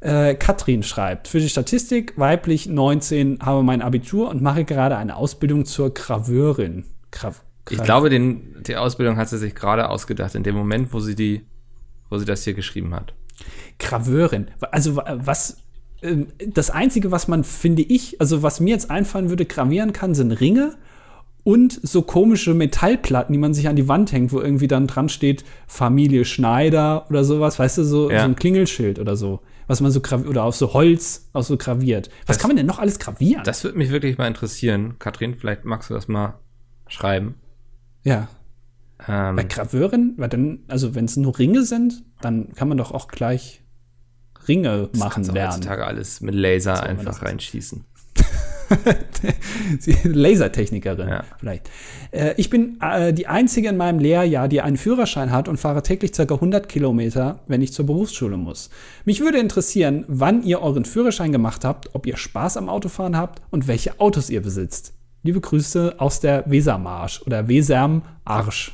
B: Äh, Katrin schreibt, für die Statistik, weiblich 19, habe mein Abitur und mache gerade eine Ausbildung zur Graveurin. Gra
A: ich glaube, den, die Ausbildung hat sie sich gerade ausgedacht, in dem Moment, wo sie die, wo sie das hier geschrieben hat.
B: Graveurin. Also was, ähm, das Einzige, was man, finde ich, also was mir jetzt einfallen würde, gravieren kann, sind Ringe und so komische Metallplatten, die man sich an die Wand hängt, wo irgendwie dann dran steht Familie Schneider oder sowas, weißt du, so, ja. so ein Klingelschild oder so was man so graviert, oder auf so Holz auch so graviert. Was das, kann man denn noch alles gravieren?
A: Das würde mich wirklich mal interessieren. Katrin, vielleicht magst du das mal schreiben.
B: Ja. Ähm, Bei Graveuren, weil dann, also wenn es nur Ringe sind, dann kann man doch auch gleich Ringe das machen lernen.
A: heutzutage alles mit Laser einfach reinschießen.
B: Lasertechnikerin ja. vielleicht. Äh, ich bin äh, die einzige in meinem Lehrjahr, die einen Führerschein hat und fahre täglich ca. 100 Kilometer, wenn ich zur Berufsschule muss. Mich würde interessieren, wann ihr euren Führerschein gemacht habt, ob ihr Spaß am Autofahren habt und welche Autos ihr besitzt. Liebe Grüße aus der Wesermarsch oder Weserm Arsch.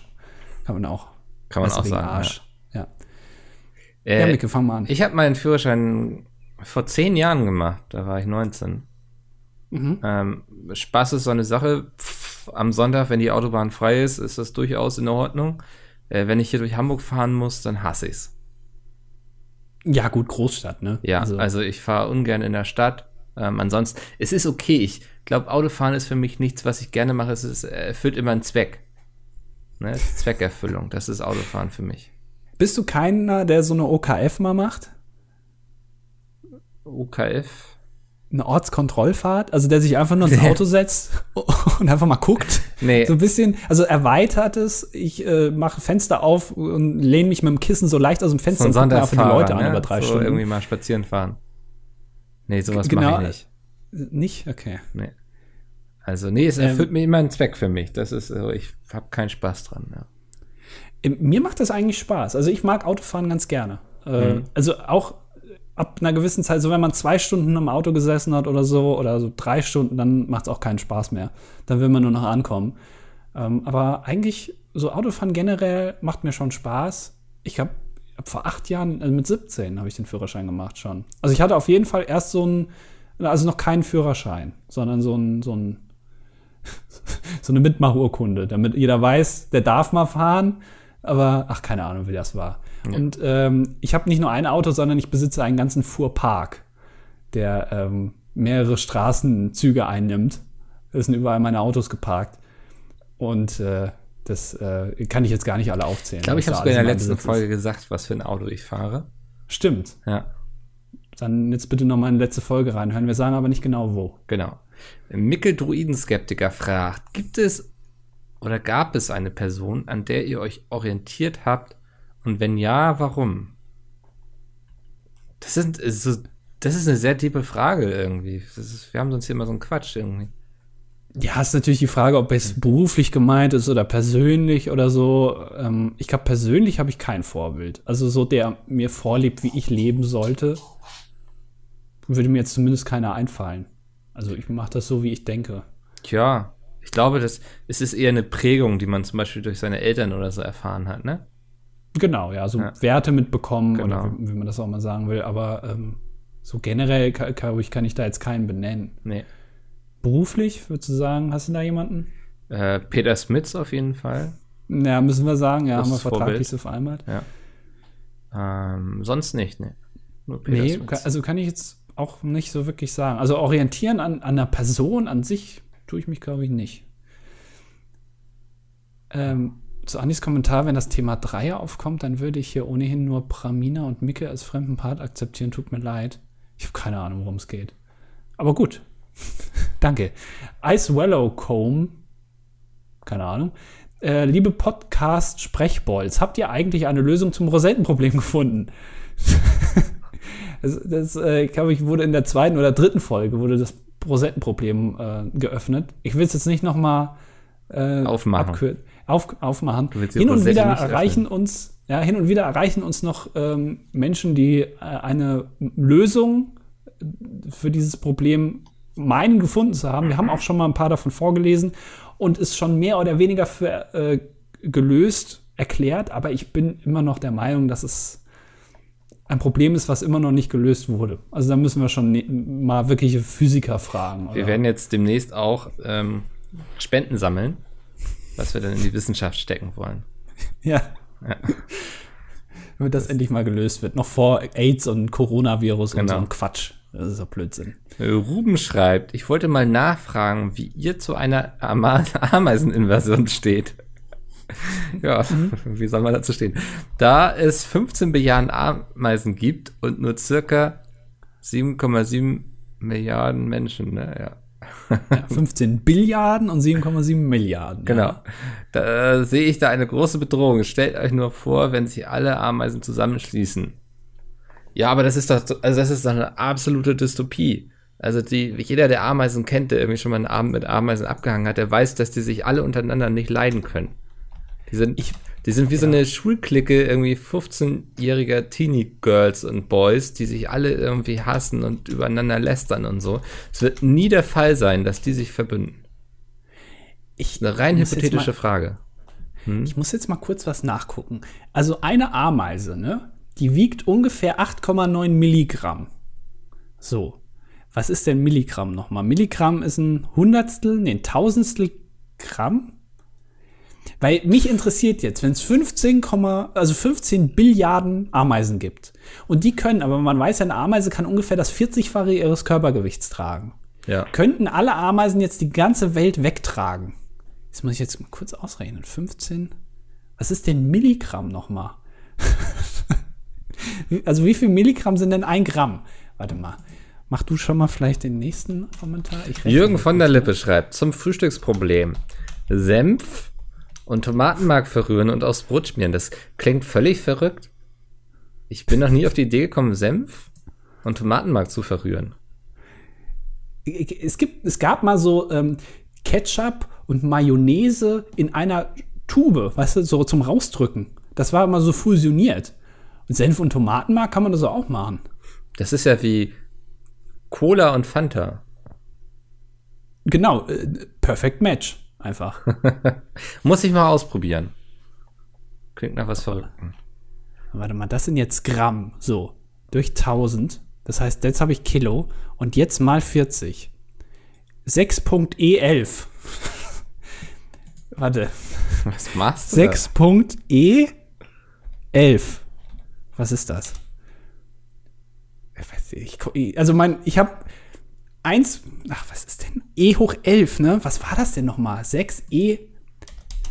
B: Kann man auch.
A: Kann man auch sagen. Arsch.
B: Ja. Ja, äh, ja Micke, fang mal an.
A: Ich habe meinen Führerschein vor zehn Jahren gemacht. Da war ich 19. Mhm. Ähm, Spaß ist so eine Sache. Pff, am Sonntag, wenn die Autobahn frei ist, ist das durchaus in Ordnung. Äh, wenn ich hier durch Hamburg fahren muss, dann hasse ich's.
B: Ja, gut, Großstadt, ne?
A: Ja, also, also ich fahre ungern in der Stadt. Ähm, ansonsten, es ist okay. Ich glaube, Autofahren ist für mich nichts, was ich gerne mache. Es ist, erfüllt immer einen Zweck. Ne? Es ist Zweckerfüllung. Das ist Autofahren für mich.
B: Bist du keiner, der so eine OKF mal macht?
A: OKF?
B: Eine Ortskontrollfahrt, also der sich einfach nur ins Auto setzt und einfach mal guckt. Nee. So ein bisschen, also erweitert es, ich äh, mache Fenster auf und lehne mich mit dem Kissen so leicht aus dem Fenster
A: so und gucke einfach die Leute ne? an über drei so Stunden. irgendwie mal spazieren fahren. Nee, sowas genau, mache ich
B: nicht. Nicht? Okay.
A: Nee. Also, nee, es erfüllt ähm, mir immer einen Zweck für mich. Das ist, also ich habe keinen Spaß dran. Ja.
B: Mir macht das eigentlich Spaß. Also ich mag Autofahren ganz gerne. Äh, mhm. Also auch ab einer gewissen Zeit, so wenn man zwei Stunden im Auto gesessen hat oder so, oder so drei Stunden, dann macht es auch keinen Spaß mehr. Dann will man nur noch ankommen. Ähm, aber eigentlich, so Autofahren generell macht mir schon Spaß. Ich habe hab vor acht Jahren, also mit 17 habe ich den Führerschein gemacht schon. Also ich hatte auf jeden Fall erst so ein, also noch keinen Führerschein, sondern so ein, so ein, so eine Mitmachurkunde, damit jeder weiß, der darf mal fahren, aber ach, keine Ahnung, wie das war. Ja. Und ähm, ich habe nicht nur ein Auto, sondern ich besitze einen ganzen Fuhrpark, der ähm, mehrere Straßenzüge einnimmt. Es sind überall meine Autos geparkt. Und äh, das äh, kann ich jetzt gar nicht alle aufzählen.
A: Ich glaube, ich habe sogar in der letzten Folge gesagt, was für ein Auto ich fahre.
B: Stimmt.
A: Ja.
B: Dann jetzt bitte noch mal in die letzte Folge reinhören. Wir sagen aber nicht genau wo.
A: Genau. Mickel Druidenskeptiker fragt, gibt es oder gab es eine Person, an der ihr euch orientiert habt und wenn ja, warum? Das ist, das ist eine sehr tiefe Frage irgendwie. Ist, wir haben sonst hier immer so einen Quatsch irgendwie.
B: Ja, ist natürlich die Frage, ob es beruflich gemeint ist oder persönlich oder so. Ähm, ich glaube, persönlich habe ich kein Vorbild. Also so, der mir vorlebt, wie ich leben sollte, würde mir jetzt zumindest keiner einfallen. Also ich mache das so, wie ich denke.
A: Tja, ich glaube, das, es ist eher eine Prägung, die man zum Beispiel durch seine Eltern oder so erfahren hat, ne?
B: Genau, ja, so ja. Werte mitbekommen genau. oder wie, wie, man das auch mal sagen will. Aber ähm, so generell kann, kann, ich da jetzt keinen benennen.
A: Nee.
B: Beruflich, würdest du sagen, hast du da jemanden?
A: Äh, Peter Smits auf jeden Fall.
B: Ja, müssen wir sagen, ja, haben wir vertraglich so vereinbart.
A: Ja. Ähm, sonst nicht, ne.
B: Nur Peter nee, Smits. also kann ich jetzt auch nicht so wirklich sagen. Also orientieren an, an einer Person an sich tue ich mich, glaube ich, nicht. Ähm, zu Anis Kommentar, wenn das Thema Dreier aufkommt, dann würde ich hier ohnehin nur Pramina und Micke als fremden Part akzeptieren. Tut mir leid. Ich habe keine Ahnung, worum es geht. Aber gut. Danke. Ice Wellow Comb. Keine Ahnung. Äh, liebe Podcast-Sprechbolz, habt ihr eigentlich eine Lösung zum Rosettenproblem gefunden? das, das äh, glaube ich, wurde in der zweiten oder dritten Folge wurde das Rosettenproblem äh, geöffnet. Ich will es jetzt nicht noch mal
A: äh, aufmachen. Abkürzen
B: auf, aufmachen. Hin und wieder erreichen uns, ja, hin und wieder erreichen uns noch ähm, Menschen, die äh, eine Lösung für dieses Problem meinen gefunden zu haben. Wir haben auch schon mal ein paar davon vorgelesen und ist schon mehr oder weniger für äh, gelöst erklärt, aber ich bin immer noch der Meinung, dass es ein Problem ist, was immer noch nicht gelöst wurde. Also da müssen wir schon ne mal wirkliche Physiker fragen.
A: Oder? Wir werden jetzt demnächst auch ähm, Spenden sammeln was wir dann in die Wissenschaft stecken wollen.
B: Ja. ja. Damit das, das, endlich mal gelöst wird. Noch vor AIDS und Coronavirus genau. und so ein Quatsch. Das ist doch Blödsinn.
A: Ruben schreibt, ich wollte mal nachfragen, wie ihr zu einer Ama Ameiseninvasion steht. ja, mhm. wie soll man dazu stehen? Da es 15 Milliarden Ameisen gibt und nur circa 7,7 Milliarden Menschen, ne? Ja.
B: Ja, 15 Billiarden und 7,7 Milliarden.
A: Genau. Ja. Da äh, sehe ich da eine große Bedrohung. Stellt euch nur vor, wenn sich alle Ameisen zusammenschließen. Ja, aber das ist doch, also das ist doch eine absolute Dystopie. Also die, jeder, der Ameisen kennt, der irgendwie schon mal einen Abend mit Ameisen abgehangen hat, der weiß, dass die sich alle untereinander nicht leiden können. Die sind, ich, die sind wie ja. so eine Schulklicke, irgendwie 15-jähriger Teenie-Girls und Boys, die sich alle irgendwie hassen und übereinander lästern und so. Es wird nie der Fall sein, dass die sich verbünden. Ich, eine rein hypothetische mal, Frage.
B: Hm? Ich muss jetzt mal kurz was nachgucken. Also eine Ameise, ne? Die wiegt ungefähr 8,9 Milligramm. So. Was ist denn Milligramm nochmal? Milligramm ist ein Hundertstel, nee, ein Tausendstel Gramm? Weil mich interessiert jetzt, wenn es 15, also 15 Billiarden Ameisen gibt und die können, aber man weiß ja, eine Ameise kann ungefähr das 40-fache ihres Körpergewichts tragen. Ja. Könnten alle Ameisen jetzt die ganze Welt wegtragen? Das muss ich jetzt mal kurz ausrechnen. 15. Was ist denn Milligramm nochmal? also wie viel Milligramm sind denn ein Gramm? Warte mal. Mach du schon mal vielleicht den nächsten Kommentar.
A: Jürgen von der Lippe schreibt zum Frühstücksproblem. Senf und Tomatenmark verrühren und aufs Brot schmieren. Das klingt völlig verrückt. Ich bin noch nie auf die Idee gekommen, Senf und Tomatenmark zu verrühren.
B: Es, gibt, es gab mal so ähm, Ketchup und Mayonnaise in einer Tube, weißt du, so zum Rausdrücken. Das war immer so fusioniert. Und Senf und Tomatenmark kann man das auch machen.
A: Das ist ja wie Cola und Fanta.
B: Genau, äh, Perfect Match. Einfach.
A: Muss ich mal ausprobieren. Klingt nach was Verrückten.
B: Warte mal, das sind jetzt Gramm. So, durch 1000. Das heißt, jetzt habe ich Kilo und jetzt mal 40. 6.E11. Warte.
A: Was machst
B: du? 6.E11. Was ist das? Ich, also mein, ich habe 1, ach, was ist denn? E hoch 11, ne? Was war das denn nochmal? 6 E.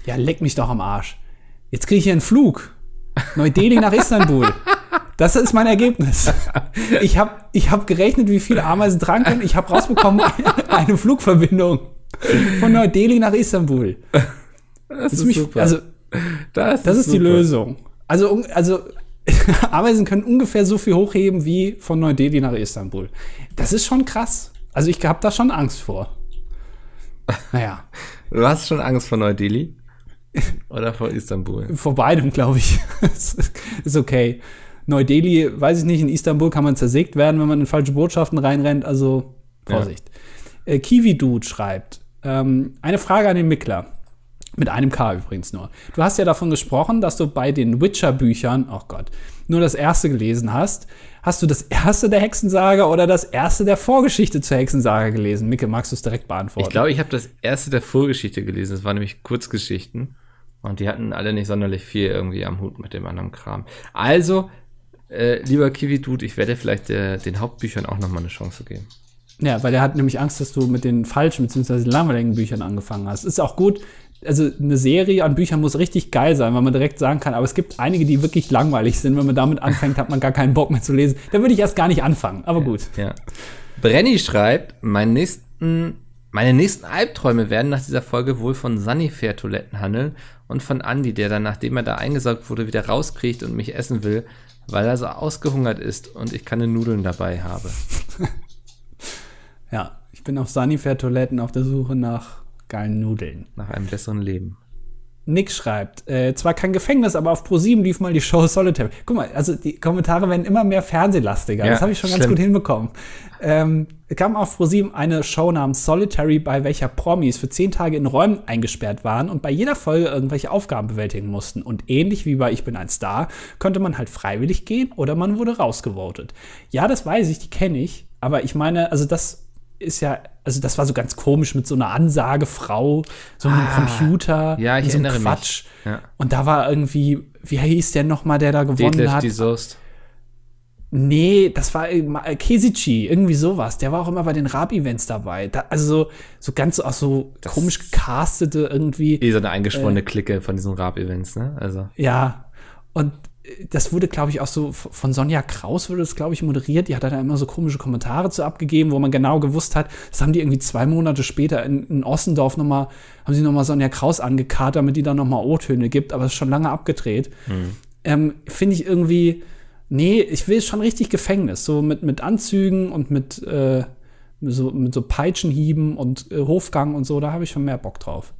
B: Ja, leck mich doch am Arsch. Jetzt kriege ich hier einen Flug. Neu-Delhi nach Istanbul. Das ist mein Ergebnis. Ich habe ich hab gerechnet, wie viele Ameisen tragen können. Ich habe rausbekommen, eine Flugverbindung von Neu-Delhi nach Istanbul.
A: Das ist mich, super.
B: Also, das, das ist, ist die Lösung. Also, also Ameisen können ungefähr so viel hochheben wie von Neu-Delhi nach Istanbul. Das ist schon krass. Also ich habe da schon Angst vor.
A: Naja. Du hast schon Angst vor Neu-Delhi? Oder vor Istanbul?
B: Vor beidem, glaube ich. ist okay. Neu-Delhi, weiß ich nicht, in Istanbul kann man zersägt werden, wenn man in falsche Botschaften reinrennt, also Vorsicht. Ja. Äh, Kiwi Dude schreibt, ähm, eine Frage an den Mickler. Mit einem K übrigens nur. Du hast ja davon gesprochen, dass du bei den Witcher-Büchern, oh Gott, nur das erste gelesen hast. Hast du das erste der Hexensage oder das erste der Vorgeschichte zur Hexensage gelesen? Micke, magst du es direkt beantworten?
A: Ich glaube, ich habe das erste der Vorgeschichte gelesen. Das waren nämlich Kurzgeschichten. Und die hatten alle nicht sonderlich viel irgendwie am Hut mit dem anderen Kram. Also, äh, lieber Kiwi-Dude, ich werde vielleicht äh, den Hauptbüchern auch nochmal eine Chance geben.
B: Ja, weil der hat nämlich Angst, dass du mit den falschen bzw. langweiligen Büchern angefangen hast. Ist auch gut, also eine Serie an Büchern muss richtig geil sein, weil man direkt sagen kann, aber es gibt einige, die wirklich langweilig sind. Wenn man damit anfängt, hat man gar keinen Bock mehr zu lesen. Dann würde ich erst gar nicht anfangen, aber gut.
A: Ja. Brenny schreibt, mein nächsten, meine nächsten Albträume werden nach dieser Folge wohl von Sunnyfair-Toiletten handeln und von Andy, der dann, nachdem er da eingesaugt wurde, wieder rauskriegt und mich essen will, weil er so ausgehungert ist und ich keine Nudeln dabei habe.
B: ja, ich bin auf Sunnyfair-Toiletten auf der Suche nach geilen Nudeln.
A: Nach einem besseren Leben.
B: Nick schreibt, äh, zwar kein Gefängnis, aber auf Pro7 lief mal die Show Solitary. Guck mal, also die Kommentare werden immer mehr fernsehlastiger. Ja, das habe ich schon stimmt. ganz gut hinbekommen. Ähm, kam auf Pro7 eine Show namens Solitary, bei welcher Promis für zehn Tage in Räumen eingesperrt waren und bei jeder Folge irgendwelche Aufgaben bewältigen mussten. Und ähnlich wie bei Ich bin ein Star, konnte man halt freiwillig gehen oder man wurde rausgevotet. Ja, das weiß ich, die kenne ich. Aber ich meine, also das ist ja, also das war so ganz komisch mit so einer Ansagefrau, so einem ah, Computer,
A: ja, ich
B: so
A: einem Quatsch.
B: Ja. Und da war irgendwie, wie hieß der nochmal, der da gewonnen Detlef hat? Die Soest. Nee, das war äh, Kesici, irgendwie sowas. Der war auch immer bei den Rap-Events dabei. Da, also so, so ganz auch so das komisch gecastete irgendwie.
A: Eh so eine eingeschworene äh, Clique von diesen Rap-Events, ne? Also.
B: Ja. Und das wurde, glaube ich, auch so von Sonja Kraus wurde das, glaube ich, moderiert. Die hat da immer so komische Kommentare zu abgegeben, wo man genau gewusst hat, das haben die irgendwie zwei Monate später in, in Ossendorf nochmal, haben sie nochmal Sonja Kraus angekarrt, damit die dann nochmal O-Töne gibt, aber es ist schon lange abgedreht. Mhm. Ähm, Finde ich irgendwie, nee, ich will schon richtig Gefängnis, so mit, mit Anzügen und mit, äh, so, mit so Peitschenhieben und äh, Hofgang und so, da habe ich schon mehr Bock drauf.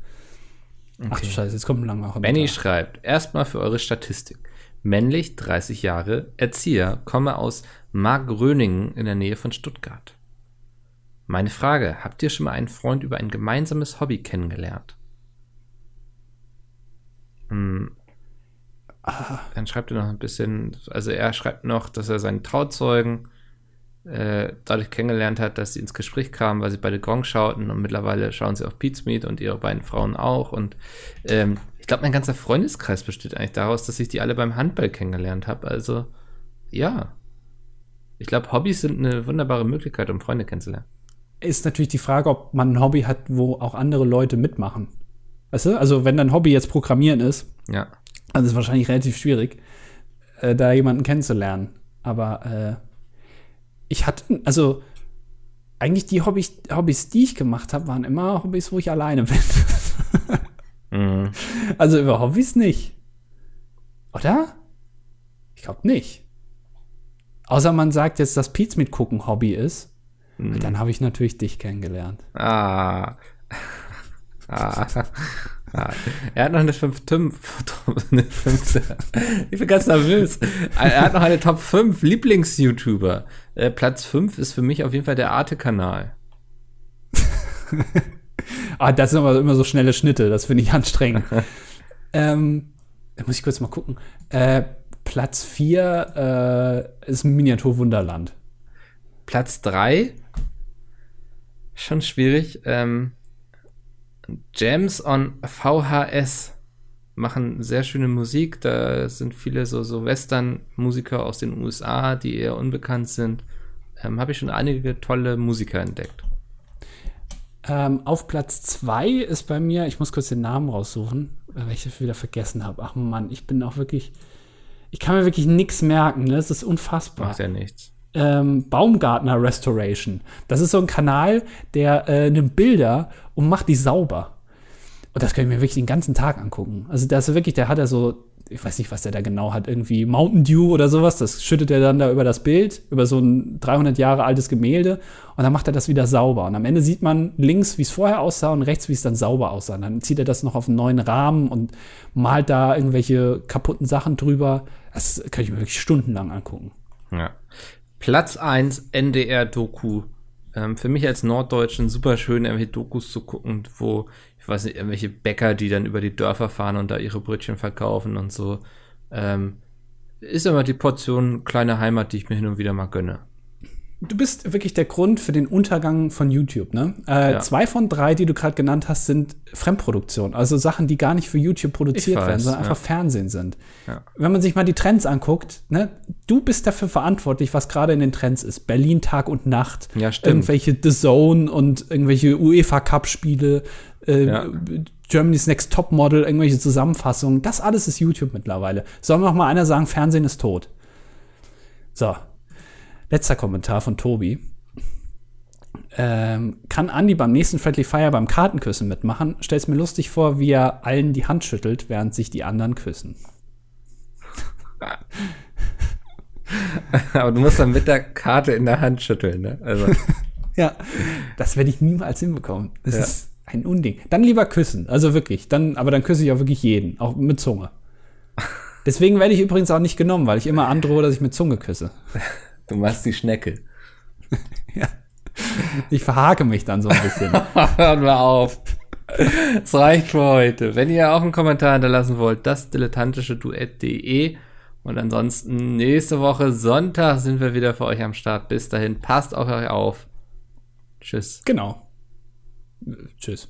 A: Okay. Ach du Scheiße, jetzt kommt ein langer Benny schreibt, erstmal für eure Statistik männlich, 30 Jahre, Erzieher, komme aus Markgröningen in der Nähe von Stuttgart. Meine Frage, habt ihr schon mal einen Freund über ein gemeinsames Hobby kennengelernt? Hm. Dann schreibt er noch ein bisschen, also er schreibt noch, dass er seinen Trauzeugen äh, dadurch kennengelernt hat, dass sie ins Gespräch kamen, weil sie beide Gong schauten und mittlerweile schauen sie auf Meat und ihre beiden Frauen auch und ähm, ich glaube, mein ganzer Freundeskreis besteht eigentlich daraus, dass ich die alle beim Handball kennengelernt habe. Also, ja. Ich glaube, Hobbys sind eine wunderbare Möglichkeit, um Freunde kennenzulernen.
B: Ist natürlich die Frage, ob man ein Hobby hat, wo auch andere Leute mitmachen. Weißt du? Also, wenn dein Hobby jetzt Programmieren ist,
A: ja.
B: dann ist es wahrscheinlich relativ schwierig, äh, da jemanden kennenzulernen. Aber äh, ich hatte, also eigentlich die Hobbys, Hobbys, die ich gemacht habe, waren immer Hobbys, wo ich alleine bin. Mhm. Also über Hobbys nicht. Oder? Ich glaube nicht. Außer man sagt jetzt, dass Pizza mit gucken Hobby ist. Mhm. Dann habe ich natürlich dich kennengelernt.
A: Ah. ah. Ah. Er hat noch eine 5 eine 5 Ich bin ganz nervös. Er hat noch eine Top 5 Lieblings-YouTuber. Äh, Platz 5 ist für mich auf jeden Fall der Arte-Kanal.
B: Ah, das sind aber immer so schnelle Schnitte, das finde ich anstrengend. ähm, da muss ich kurz mal gucken. Äh, Platz 4 äh, ist Miniaturwunderland.
A: Platz 3 schon schwierig. Ähm, Jams on VHS machen sehr schöne Musik. Da sind viele so, so Western-Musiker aus den USA, die eher unbekannt sind. Ähm, Habe ich schon einige tolle Musiker entdeckt.
B: Ähm, auf Platz 2 ist bei mir, ich muss kurz den Namen raussuchen, weil ich das wieder vergessen habe. Ach Mann, ich bin auch wirklich, ich kann mir wirklich nichts merken, ne? das ist unfassbar.
A: Macht ja nichts.
B: Ähm, Baumgartner Restoration. Das ist so ein Kanal, der äh, nimmt Bilder und macht die sauber. Und das kann ich mir wirklich den ganzen Tag angucken. Also, das ist wirklich, der hat ja so ich weiß nicht, was der da genau hat, irgendwie Mountain Dew oder sowas. Das schüttet er dann da über das Bild, über so ein 300 Jahre altes Gemälde und dann macht er das wieder sauber. Und am Ende sieht man links, wie es vorher aussah und rechts, wie es dann sauber aussah. Und dann zieht er das noch auf einen neuen Rahmen und malt da irgendwelche kaputten Sachen drüber. Das kann ich mir wirklich stundenlang angucken.
A: Ja. Platz 1 NDR-Doku. Ähm, für mich als Norddeutschen super schön, irgendwelche Dokus zu gucken, wo ich weiß nicht, irgendwelche Bäcker, die dann über die Dörfer fahren und da ihre Brötchen verkaufen und so. Ähm, ist immer die Portion kleine Heimat, die ich mir hin und wieder mal gönne.
B: Du bist wirklich der Grund für den Untergang von YouTube, ne? Äh, ja. Zwei von drei, die du gerade genannt hast, sind Fremdproduktion. Also Sachen, die gar nicht für YouTube produziert weiß, werden, sondern ja. einfach Fernsehen sind. Ja. Wenn man sich mal die Trends anguckt, ne? Du bist dafür verantwortlich, was gerade in den Trends ist. Berlin Tag und Nacht.
A: Ja, stimmt.
B: Irgendwelche The Zone und irgendwelche UEFA Cup Spiele, äh, ja. Germany's Next Top Model, irgendwelche Zusammenfassungen. Das alles ist YouTube mittlerweile. Soll noch mal einer sagen, Fernsehen ist tot. So. Letzter Kommentar von Tobi. Ähm, kann Andy beim nächsten Friendly Fire beim Kartenküssen mitmachen? Stell's mir lustig vor, wie er allen die Hand schüttelt, während sich die anderen küssen.
A: Aber du musst dann mit der Karte in der Hand schütteln, ne? Also.
B: ja, das werde ich niemals hinbekommen. Das ja. ist ein Unding. Dann lieber küssen. Also wirklich. Dann, aber dann küsse ich auch wirklich jeden. Auch mit Zunge. Deswegen werde ich übrigens auch nicht genommen, weil ich immer androhe, dass ich mit Zunge küsse.
A: Du machst die Schnecke.
B: ja. Ich verhake mich dann so ein bisschen.
A: Hören wir auf. Es reicht für heute. Wenn ihr auch einen Kommentar hinterlassen wollt, das dilettantische Duett.de. Und ansonsten nächste Woche Sonntag sind wir wieder für euch am Start. Bis dahin, passt auf euch auf. Tschüss.
B: Genau. Tschüss.